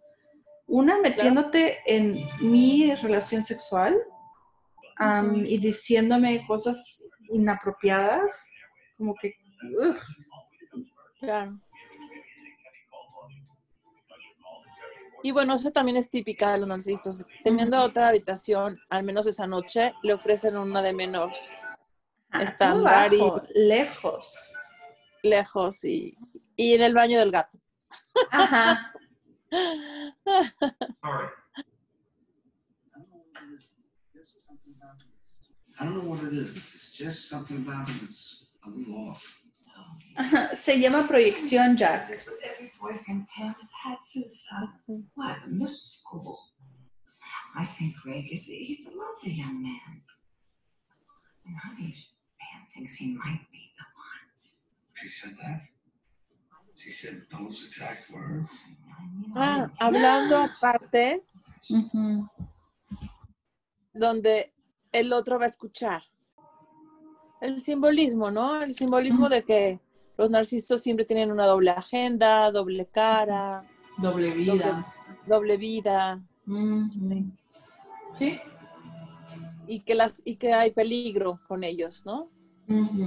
Una, metiéndote en mi relación sexual am, y diciéndome cosas inapropiadas, como que, ugh, Claro. Y bueno, eso también es típica de los narcisistas. Teniendo otra habitación, al menos esa noche, le ofrecen una de menos ah, Estándar y- lejos. lejos y, y en el baño del gato. Ajá. Se llama proyección, Jack. Uh. I think Greg is, he's a lovely young man. And honey, Thinks he might be the one. She said that? She said those exact words? Mean, Ah, hablando aparte, donde el otro va a escuchar. El simbolismo, ¿no? El simbolismo de que los narcisos siempre tienen una doble agenda, doble cara, Doble vida. doble vida, Ujú. Sí. y que las y que hay peligro con ellos, ¿no? Ujú.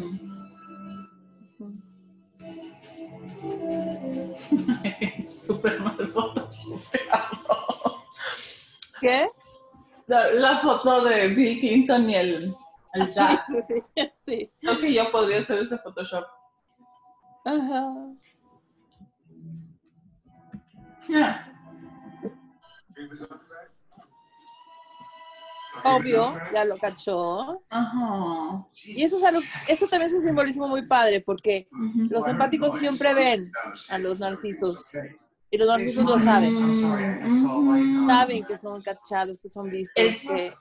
Súper mal photoshopeado. ¿Qué? La, la foto de Bill Clinton y el, el Sí, Jack. sí, sí, sí. Creo que yo podría hacer ese Photoshop. Ajá. Ya. Obvio, ya lo cachó. Ajá. Y eso es algo, esto también es un simbolismo muy padre, porque Ujú. los empáticos siempre ven a los narcisos y los narcisos lo saben. Light. Ujú. Saben que son cachados, que son vistos, que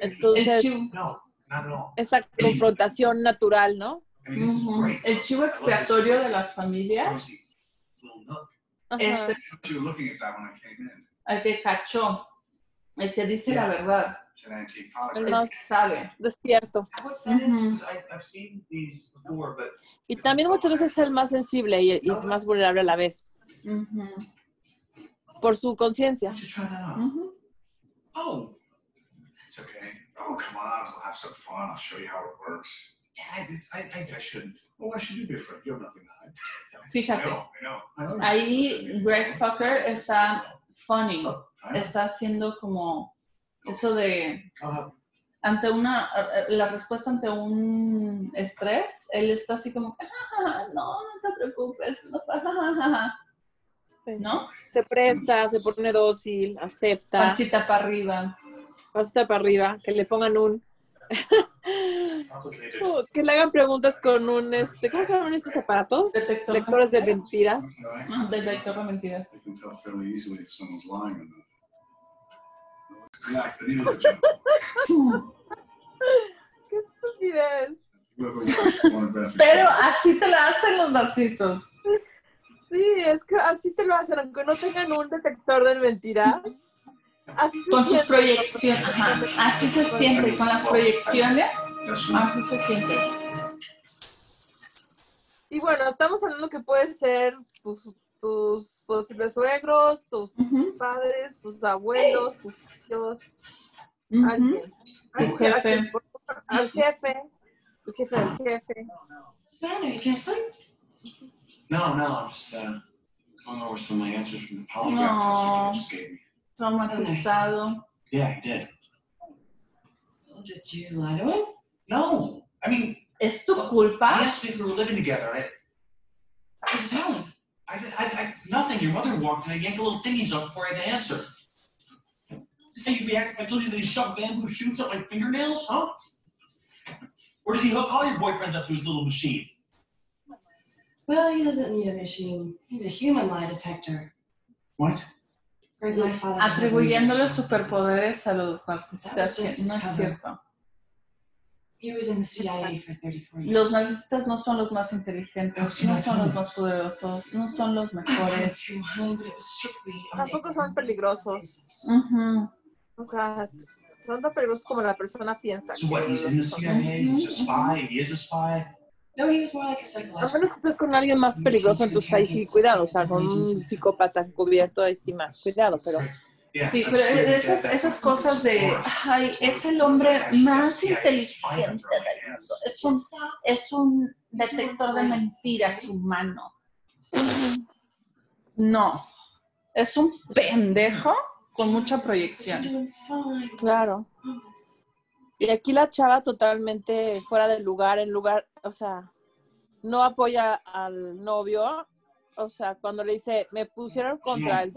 entonces not at all. esta confrontación natural, ¿no? El chivo expiatorio de las familias es el que cachó, el que dice la verdad. El que sabe. before, but Y también muchas veces es el más sensible y, y más vulnerable a la vez, por su conciencia. Oh, it's okay. Oh, come on, we'll have some fun. I'll show you how it works. Yeah, I, just, I, I, I shouldn't. Well, why should you be afraid? You have nothing to hide. Fíjate. I know, I know. I know. Ahí Greg Fucker está funny, it. está haciendo como eso de ante una eh, la respuesta ante un estrés, él está así como "Ah, no, no te preocupes, no pasa, ¿no? Se presta, se pone dócil, acepta, Pancita para arriba. hasta para arriba, que le pongan un. oh, que le hagan preguntas con un, este, ¿cómo se llaman estos aparatos? Detector. Lectores de mentiras. Ah, Detector de mentiras. ¡Qué estupidez! Pero así te la hacen los narcisos. Sí, es que así te lo hacen, aunque no tengan un detector de mentiras. Así se Con sus proyecciones, ajá, así se siente, con las proyecciones, así se siente. Y bueno, estamos hablando que puede ser tus, tus posibles suegros, tus Ujú, padres, tus abuelos, tus tíos, ujú. alguien. Alguien que- jefe. Al jefe, el jefe del jefe. No, no, I'm just uh, going over some of my answers from the polygraph test you just gave me. Traumatizado. Yeah, he did. Did you lie to him? No, I mean, ¿Es tu he culpa? asked me if we were living together. I, What did you tell him? I, I, I, nothing. Your mother walked and I yanked a little thingies off before I had to answer. Just how you'd react if I told you that he shoved bamboo shoots up my fingernails, huh? Or does he hook all your boyfriends up to his little machine? Well, he doesn't need a machine. He's a human lie detector. What? Atribuyéndole superpoderes a los narcisistas, que no es cierto. He was in the CIA for 34 years. Los narcisistas no son los más inteligentes, no son los más poderosos, no son los mejores. Tampoco son peligrosos. basis. Ujú. O sea, son tan peligrosos como la persona piensa. So what? que He's lo in the. CIA. He's a spy. He is a spy. No, he was more like a A menos que estés con alguien más peligroso, entonces ahí sí, cuidado. O sea, con un psicópata encubierto, ahí sí más cuidado. Pero Sí, pero esas, cosas de, ay, es el hombre más inteligente del mundo, es un, es un detector de mentiras humano. No, es un pendejo con mucha proyección. claro. Y aquí la chava totalmente fuera del lugar, en lugar, o sea, no apoya al novio o sea, cuando le dice, me pusieron contra el-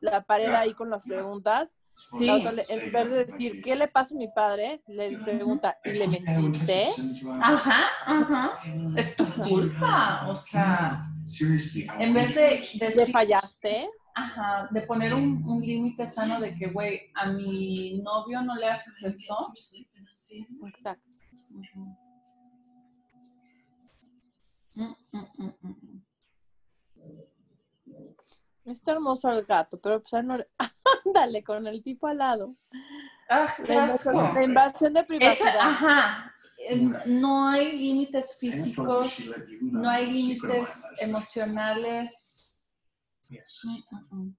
la pared ahí con las preguntas, Sí. le- en vez de decir, ¿qué le pasa a mi padre? Le pregunta, ¿y le mentiste? Ajá, ajá. Es tu culpa. O sea, en vez de ¿Le decir, fallaste? ajá, de poner un, un límite sano de que, güey, a mi novio no le haces esto. Exacto. Está hermoso el gato, pero pues no le... Ándale, con el tipo al lado. Ah, qué La invasión, la invasión de Eso, privacidad. ajá. Em, No hay límites físicos, no hay límites emocionales. Yes. Mm, mm, mm.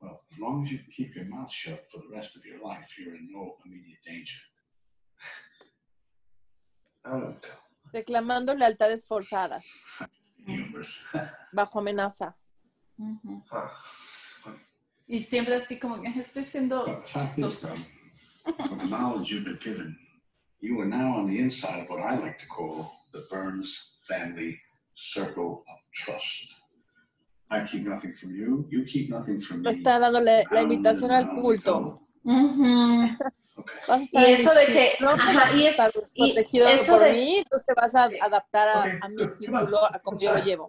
Well, as long as you can keep your mouth shut for the rest of your life, you're in no immediate danger. I don't tell. Reclamando lealtades forzadas, bajo amenaza. Huh. Y siempre así como que estoy siendo chistoso. from the knowledge you've been given, you are now on the inside of what I like to call the Burns family circle of trust. I keep nothing from you, you keep nothing from me. Está dándole la invitación al culto. we go. Vas a Y estar eso de que, círculo, ajá, y vas a es, y eso por de, mí, tú te vas a adaptar a, Okay, a mi círculo, a como yo lo llevo.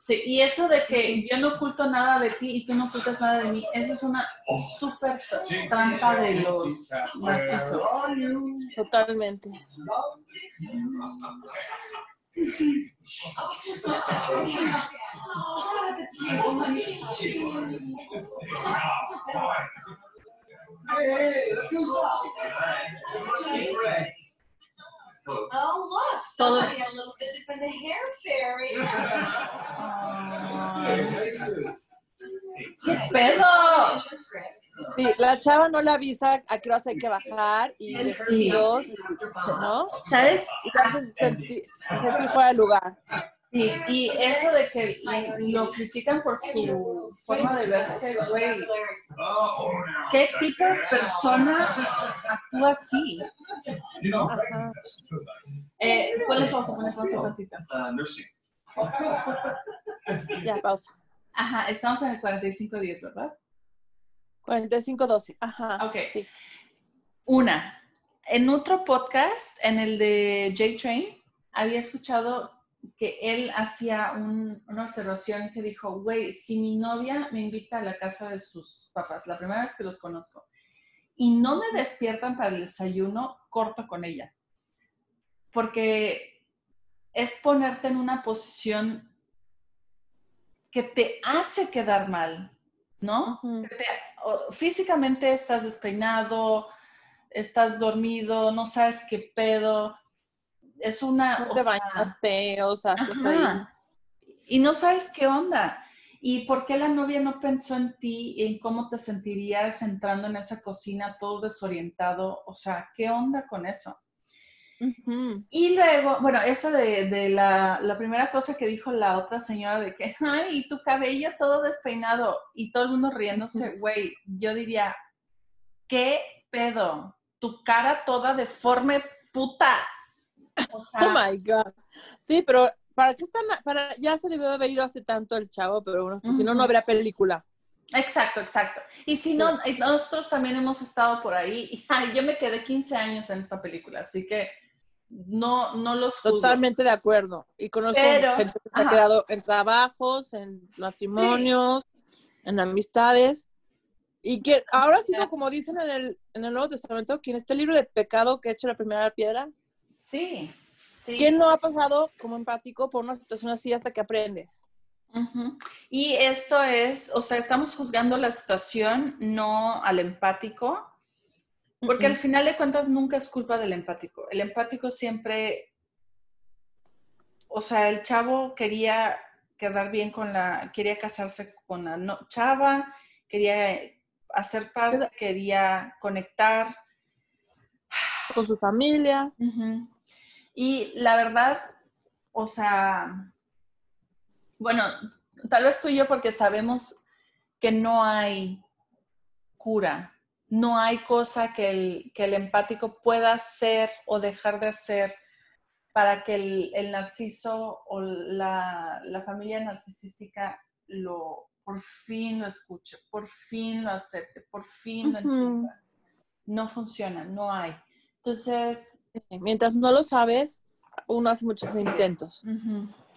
Sí, y eso de que yo no oculto nada de ti y tú no ocultas nada de mí, eso es una súper trampa de los narcisos. Totalmente. Oh, look, somebody a little visit from the hair fairy. ¿Qué pedo? Sí, la chava no le avisa a qué horas hay que bajar y Sí. vestidos, ¿no? ¿Sabes? Y te sentir, sentir fuera de lugar. Sí, y eso de que lo critican por su forma de verse, güey. ¿Qué tipo de persona actúa así? Ajá. Eh, ponle pausa, ponle pausa nursing. Ya, pausa. Ajá, estamos en el 45-10, ¿verdad? 45-12. Ajá. Ok. Sí. Una, en otro podcast, en el de J-Train, había escuchado que él hacía un- una observación que dijo, güey, si mi novia me invita a la casa de sus papás, la primera vez que los conozco, y no me despiertan para el desayuno, corto con ella. Porque es ponerte en una posición que te hace quedar mal, ¿no? Te- o- físicamente estás despeinado, estás dormido, no sabes qué pedo. Es una... No o te sea, bañaste, o sea, ahí. Y no sabes qué onda. ¿Y por qué la novia no pensó en ti y en cómo te sentirías entrando en esa cocina todo desorientado? O sea, ¿qué onda con eso? Y luego, bueno, eso de, de la, la primera cosa que dijo la otra señora de que, ay, y tu cabello todo despeinado y todo el mundo riéndose, güey, yo diría, ¿qué pedo? Tu cara toda deforme, puta. O sea, Oh my God. Sí, pero ¿para qué están? Para, ya se debió de haber ido hace tanto el chavo, pero bueno, pues, si no, no habría película. exacto, exacto. Y si no, y nosotros también hemos estado por ahí. Y, ay, yo me quedé 15 años en esta película, así que no, no los juzgo. Totalmente de acuerdo. Y conozco Pero, gente que se ha quedado en trabajos, en matrimonios, en amistades. Y que ahora sí, como dicen en el, en el Nuevo Testamento, quien esté libre de pecado, que eche la primera piedra. Sí, sí. ¿Quién no ha pasado como empático por una situación así hasta que aprendes? Y esto es, o sea, estamos juzgando la situación, no al empático, porque al final de cuentas nunca es culpa del empático. El empático siempre, o sea, el chavo quería quedar bien con la, quería casarse con la no- chava, quería hacer parte, quería conectar. Con su familia. Y la verdad, o sea, bueno, tal vez tú y yo porque sabemos que no hay cura, no hay cosa que el, que el empático pueda hacer o dejar de hacer para que el, el narciso o la, la familia narcisística lo por fin lo escuche, por fin lo acepte, por fin lo entienda. No funciona, no hay. Entonces, Mientras no lo sabes, uno hace muchos intentos.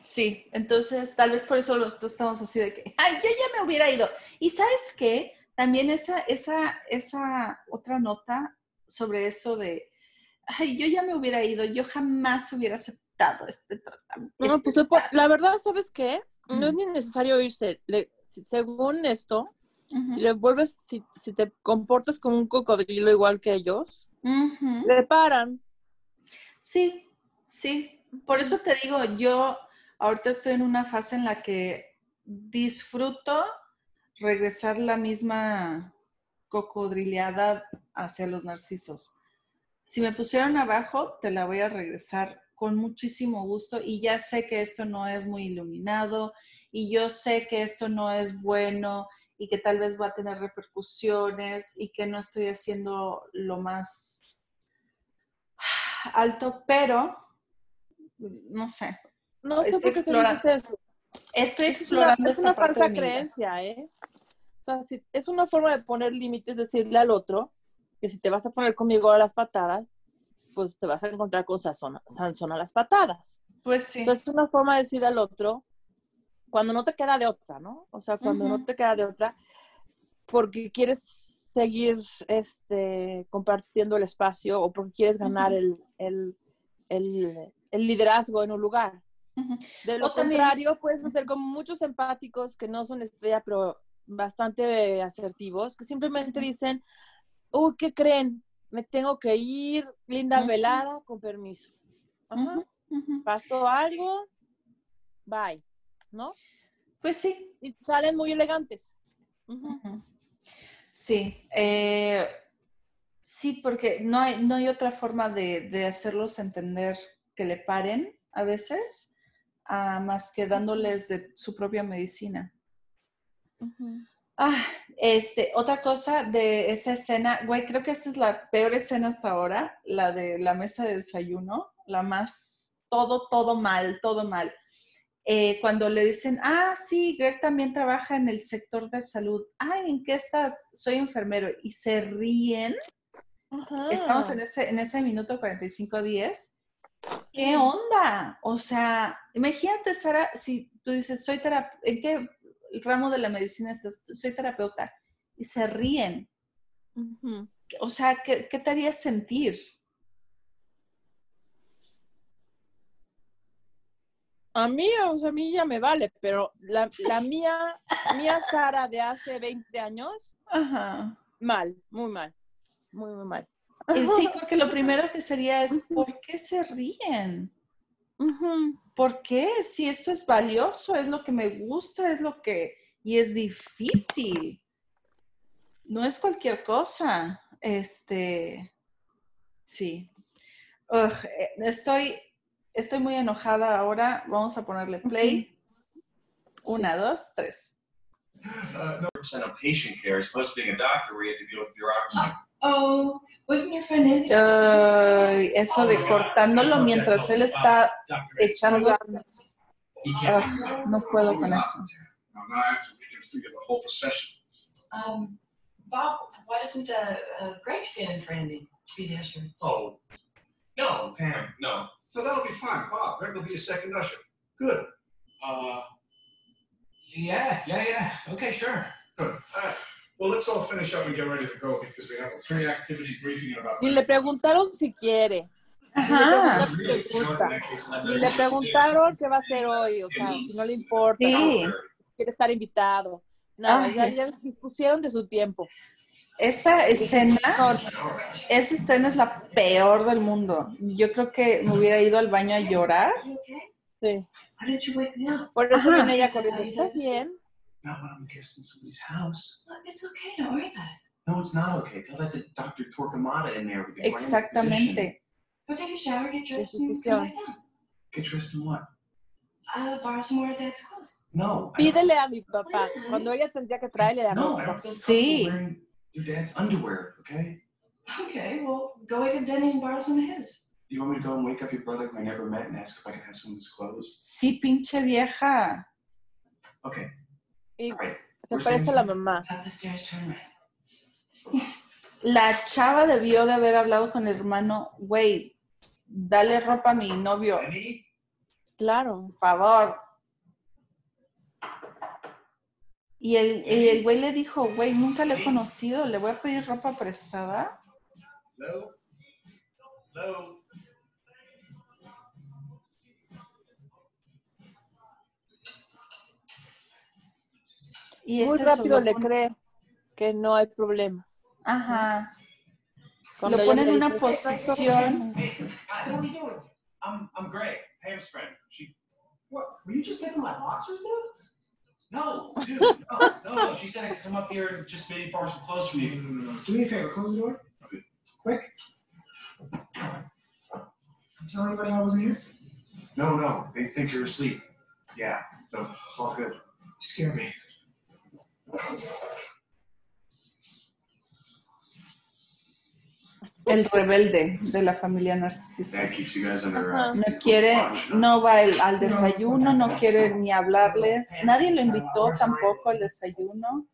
Sí, entonces tal vez por eso los dos estamos así de que, ay, yo ya me hubiera ido. Y sabes qué, también esa, esa, esa otra nota sobre eso de, ay, yo ya me hubiera ido, yo jamás hubiera aceptado este tratamiento. No, pues por- la verdad, ¿sabes qué? No es ni necesario irse. Le- según esto, si le vuelves, si, si te comportas como un cocodrilo igual que ellos, le paran. Sí, sí. Por eso te digo, yo ahorita estoy en una fase en la que disfruto regresar la misma cocodrileada hacia los narcisos. Si me pusieron abajo, te la voy a regresar con muchísimo gusto y ya sé que esto no es muy iluminado y yo sé que esto no es bueno y que tal vez va a tener repercusiones y que no estoy haciendo lo más alto, pero no sé, No sé Estoy por qué explorando. eso. estoy Es una, explorando es una falsa creencia, ¿eh? O sea, si- es una forma de poner límites, decirle al otro que si te vas a poner conmigo a las patadas, pues te vas a encontrar con Sansón a las patadas. Pues sí. O sea, es una forma de decir al otro cuando no te queda de otra, ¿no? O sea, cuando no te queda de otra, porque quieres seguir este, compartiendo el espacio o porque quieres ganar el, el, el- el liderazgo en un lugar. De lo O también- contrario, puedes hacer como muchos empáticos que no son estrella, pero bastante asertivos, que simplemente dicen, uy, ¿qué creen? Me tengo que ir, linda velada, con permiso. Pasó algo, bye, ¿no? Pues sí. Y salen muy elegantes. Sí. eh, sí, porque no hay, no hay otra forma de, de hacerlos entender que le paren a veces, ah, más que dándoles de su propia medicina. Ah, este, otra cosa de esa escena, güey, creo que esta es la peor escena hasta ahora, la de la mesa de desayuno, la más, todo, todo mal, todo mal. Eh, cuando le dicen, ah, sí, Greg también trabaja en el sector de salud. Ay, ¿en qué estás? Soy enfermero. Y se ríen. Ajá. Estamos en ese, en ese minuto 45-10. ¿Qué onda? O sea, imagínate, Sara, si tú dices, soy terapeuta, ¿en qué ramo de la medicina estás? Soy terapeuta. Y se ríen. O sea, ¿qué, qué te haría sentir? A mí, o sea, a mí ya me vale, pero la, la mía, mía Sara de hace 20 años, Ajá. mal, muy mal, muy, muy mal. Y sí, porque lo primero que sería es, ¿por qué se ríen? ¿Por qué? Si esto es valioso, es lo que me gusta, es lo que... Y es difícil. No es cualquier cosa. Este... Sí. Ugh, eh, estoy, estoy muy enojada ahora. Vamos a ponerle play. Una, dos, tres. Uh, no of patient care to a doctor where you have to deal with bureaucracy. Oh, wasn't your friend Andy? Ay, eso de cortándolo mientras él está echando... Ah, no puedo con eso. Now, now I have to reconfigure the whole procession. Um, Bob, why doesn't uh, uh, Greg stand in for Andy to be the usher? Oh, no, Pam, no. So that'll be fine. Bob, Greg will be a second usher. Good. Uh, yeah, yeah, yeah. Okay, sure. Good. All right. Well, let's all finish up and get ready to go because we have a pre-activity briefing in about. Ni le preguntaron si quiere, Ajá. si le gusta, ni le preguntaron qué va a hacer hoy, o sea, si no le importa, Sí. quiere estar invitado. Nada, Ay. ya, ya dispusieron de su tiempo. Esta escena, esa escena es la peor del mundo. Yo creo que me hubiera ido al baño a llorar. Sí. Por eso viene ella corriendo. ¿Estás bien? Not when I'm a guest in somebody's house. It's okay, don't worry about it. No, it's not okay. Tell that to Dr. Torquemada in there. Exactamente. Go take a shower, get dressed, and come back down. Get dressed in what? Uh, borrow some more of Dad's clothes. No. Pídele a mi papá. Cuando ella tendría que traerle la No, I ropa. don't feel Sí. Your dad's underwear, okay? Okay, well, go wake up Denny and borrow some of his. You want me to go and wake up your brother who I never met and ask if I can have some of his clothes? Sí, pinche vieja. Okay. Y All right. se parece la mamá. Up the stairs, turn right. La chava debió de haber hablado con el hermano, güey, dale ropa a mi novio? Claro. por favor. Y el, y el güey le dijo, güey, nunca le he conocido, le voy a pedir ropa prestada. Hello? Hello? Y Muy rápido le cree que no hay problema. Ajá. Cuando Lo pone en una posición. I'm, I'm Greg, Pam's friend. She, What? Were you just sniffing my boxers, dude? No, dude, no, no, no. She said I could come up here and just maybe borrow some clothes from you. Do me a favor, close the door. Okay. Quick. Tell anybody I wasn't here? No, no. They think you're asleep. Yeah. So it's all good. You scared me. El rebelde de la familia narcisista. Uh, No quiere, no va el- al desayuno, no quiere ni hablarles. Nadie lo invitó tampoco al desayuno.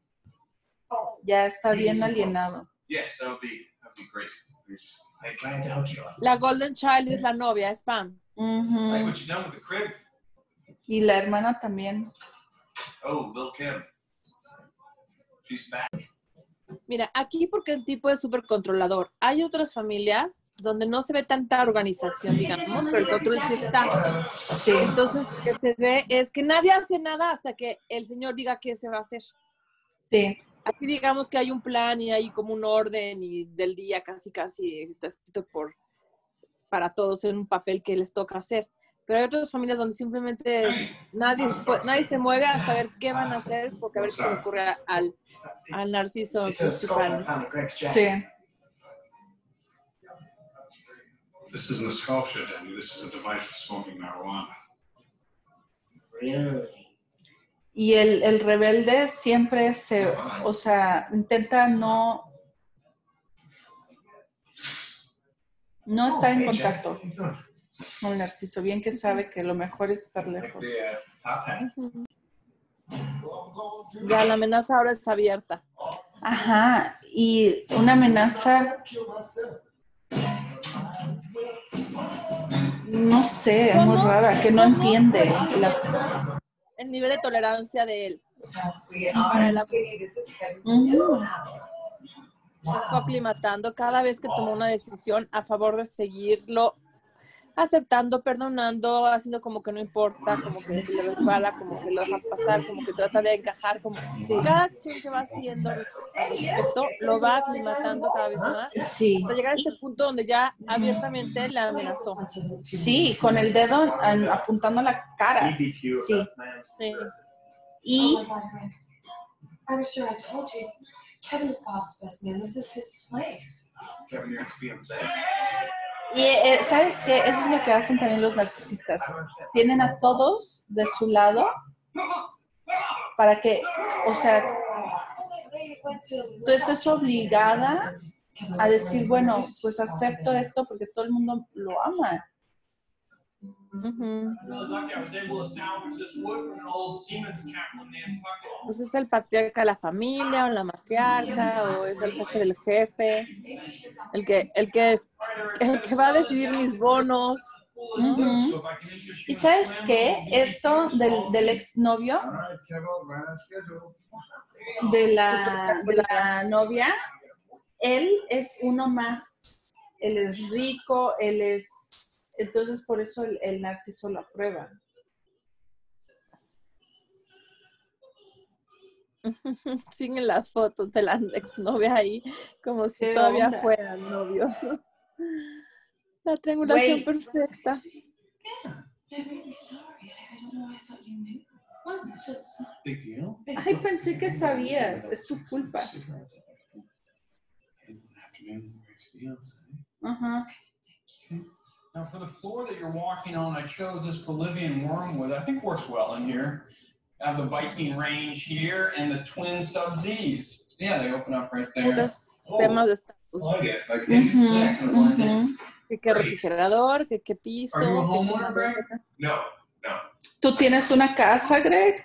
Ya está bien alienado. Yes, that would be that would be great. There's, like, Glad to hook you up. La Golden Child es la novia, es Pam. The crib? Y la hermana también. oh, Lil Kim. She's back. Mira, aquí porque el tipo es súper controlador. Hay otras familias donde no se ve tanta organización, digamos, pero el control sí está. Sí. Entonces, lo que se ve es que nadie hace nada hasta que el señor diga qué se va a hacer. Sí. Aquí digamos que hay un plan y hay como un orden y del día casi casi está escrito por para todos en un papel que les toca hacer. Pero hay otras familias donde simplemente nadie, nadie se mueve hasta ver qué van a hacer porque a ver qué se le ocurre al, al narciso principal. Sí. This isn't a sculpture, Danny. This is a device for smoking marijuana. Really? Y el, el rebelde siempre se, o sea, intenta no, no estar en contacto El narciso. Bien que sabe que lo mejor es estar lejos. uh. Ya la amenaza ahora está abierta. Ajá. Y una amenaza, no sé, es muy rara, que no entiende. la- El nivel de tolerancia de él. Para la- fue aclimatando cada vez que tomó una decisión a favor de seguirlo, aceptando, perdonando, haciendo como que no importa, como que si le resbala, como que lo deja pasar, como que trata de encajar, como que cada acción que va haciendo al respecto lo va aclimatando cada vez más Sí, hasta llegar a este punto donde ya abiertamente la amenazó. sí, con el dedo an- apuntando a la cara. Sí. Sí. Y Oh sure I told you. Kevin is Bob's best man. This is his place. Kevin, your ex-fiancé. Y eh, sabes que eso es lo que hacen también los narcisistas. Tienen a todos de su lado para que, o sea, tú estés obligada a decir, bueno, pues acepto esto porque todo el mundo lo ama. Pues es el patriarca de la familia o la matriarca o es el jefe del jefe, el que, el que, es, el que va a decidir mis bonos. Y sabes qué, esto del, del exnovio, de la, de la novia, él es uno más. Él es rico, él es... Entonces por eso el, el narciso lo aprueba. Siguen las fotos de la exnovia ahí, como si ¿Qué todavía onda? fueran novios. La triangulación Güey. perfecta. Ay, pensé que sabías, es su culpa. Cigarettes, I think. Afternoon, ex-fiancé. Ajá. Now, for the floor that you're walking on, I chose this Bolivian wormwood. I think works well in here. I have the Viking range here and the twin sub Z's. Yeah, they open up right there. Puros oh, temas de estatus. Like it, like Ujú, Yeah, kind of blend in. ujú. que qué refrigerador, que qué piso. Are you a homeowner, Greg? No, no. ¿Tú tienes una casa, Greg?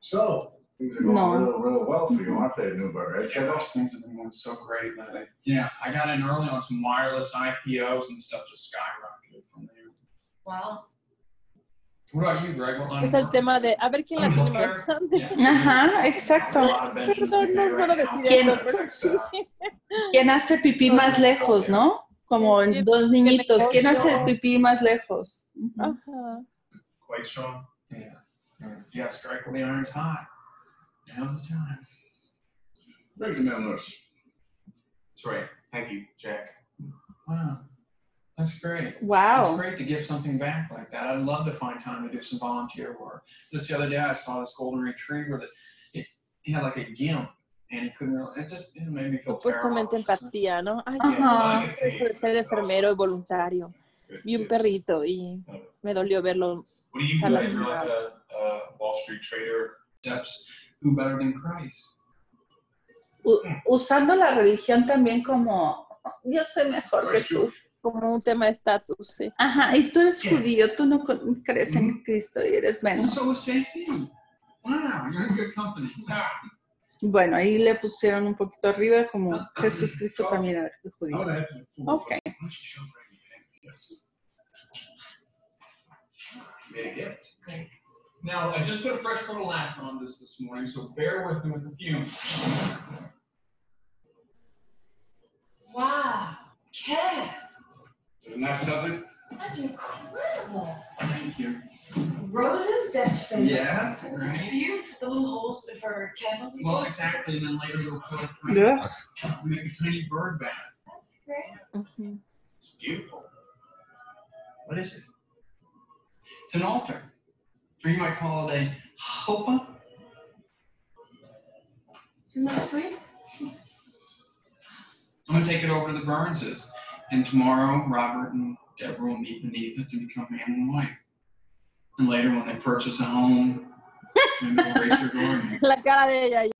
So, things are going No. real, real well for you, aren't they, Newberg? Right, Yeah, Kevin? those things have been going so great lately. Yeah, I got in early on some wireless IPOs and stuff just skyrocketed from there. Wow. What about you, Greg? What line Es of el work? tema de a ver quién la tiene más grande. Ajá, exacto. A lot of benches Perdón, we no pay suelo now. decir ¿Quién? esto, pero sí. ¿Quién hace pipí más lejos, no? Como en dos niñitos. ¿Quién hace negocio? pipí más lejos? Ujú. Ajá. Quite strong. Yeah. Yeah. Yeah, strike while the iron's hot. Now's the time. Greg's a male nurse. That's right. Thank you, Jack. Wow. That's great. Wow. It's great to give something back like that. I'd love to find time to do some volunteer work. Just the other day, I saw this golden retriever that it, he had like a gimp, and he couldn't really. It just it made me feel Supuestamente terrible. empatía, ¿no? Ay, Ajá. yo tengo esto de ser enfermero y voluntario. Good, Vi un too. perrito y me dolió verlo. What do you I do? like You're like a, a Wall Street trader. Steps. Who better than Christ? U- usando la religión también como yo soy mejor que tú. Como un tema de estatus, sí. Ajá, y tú eres judío, tú no crees en Cristo y eres Well, menos. so was JC. Wow, you're in good company. Bueno, ahí le pusieron un poquito arriba como Jesús Cristo también era judío. Ok. Why don't you show Greg your gift? You made a gift. Now, I just put a fresh coat of lacquer on this this morning, so bear with me with the fumes. Wow. Kev, Isn't that something? that's incredible. Thank you. Roses, Deb's favorite. Yes, It's right. beautiful. The little holes for candles. and Well, things. exactly, and then later we'll put Ugh. make a tiny bird bath. That's great. Ujú. It's beautiful. What is it? It's an altar. Or you might call it a chuppah. Isn't that sweet? I'm gonna take it over to the Burnses, and tomorrow Robert and Deborah will meet beneath it to become man and wife. And later, when they purchase a home. La cara de ella.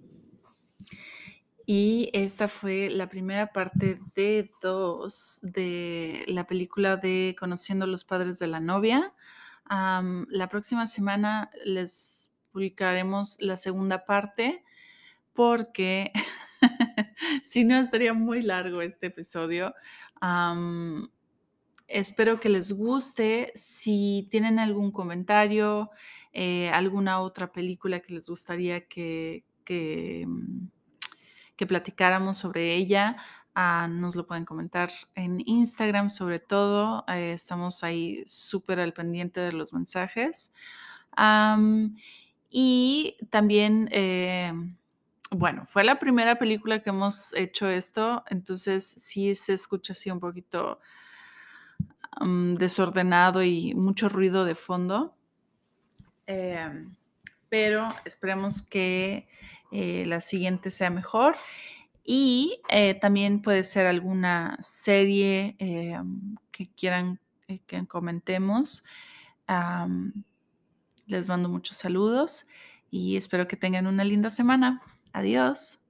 Y esta fue la primera parte de dos de la película de Conociendo a los padres de la novia. La próxima semana les publicaremos la segunda parte porque si no estaría muy largo este episodio. Espero que les guste. Si tienen algún comentario, eh, alguna otra película que les gustaría que, que platicáramos sobre ella, ah, nos lo pueden comentar en Instagram sobre todo. eh, estamos ahí súper al pendiente de los mensajes. Y también, eh, bueno, fue la primera película que hemos hecho esto, entonces sí se escucha así un poquito desordenado y mucho ruido de fondo. Em, pero esperemos que eh, la siguiente sea mejor. Y eh, también puede ser alguna serie eh, que quieran eh, que comentemos. Les mando muchos saludos y espero que tengan una linda semana. Adiós.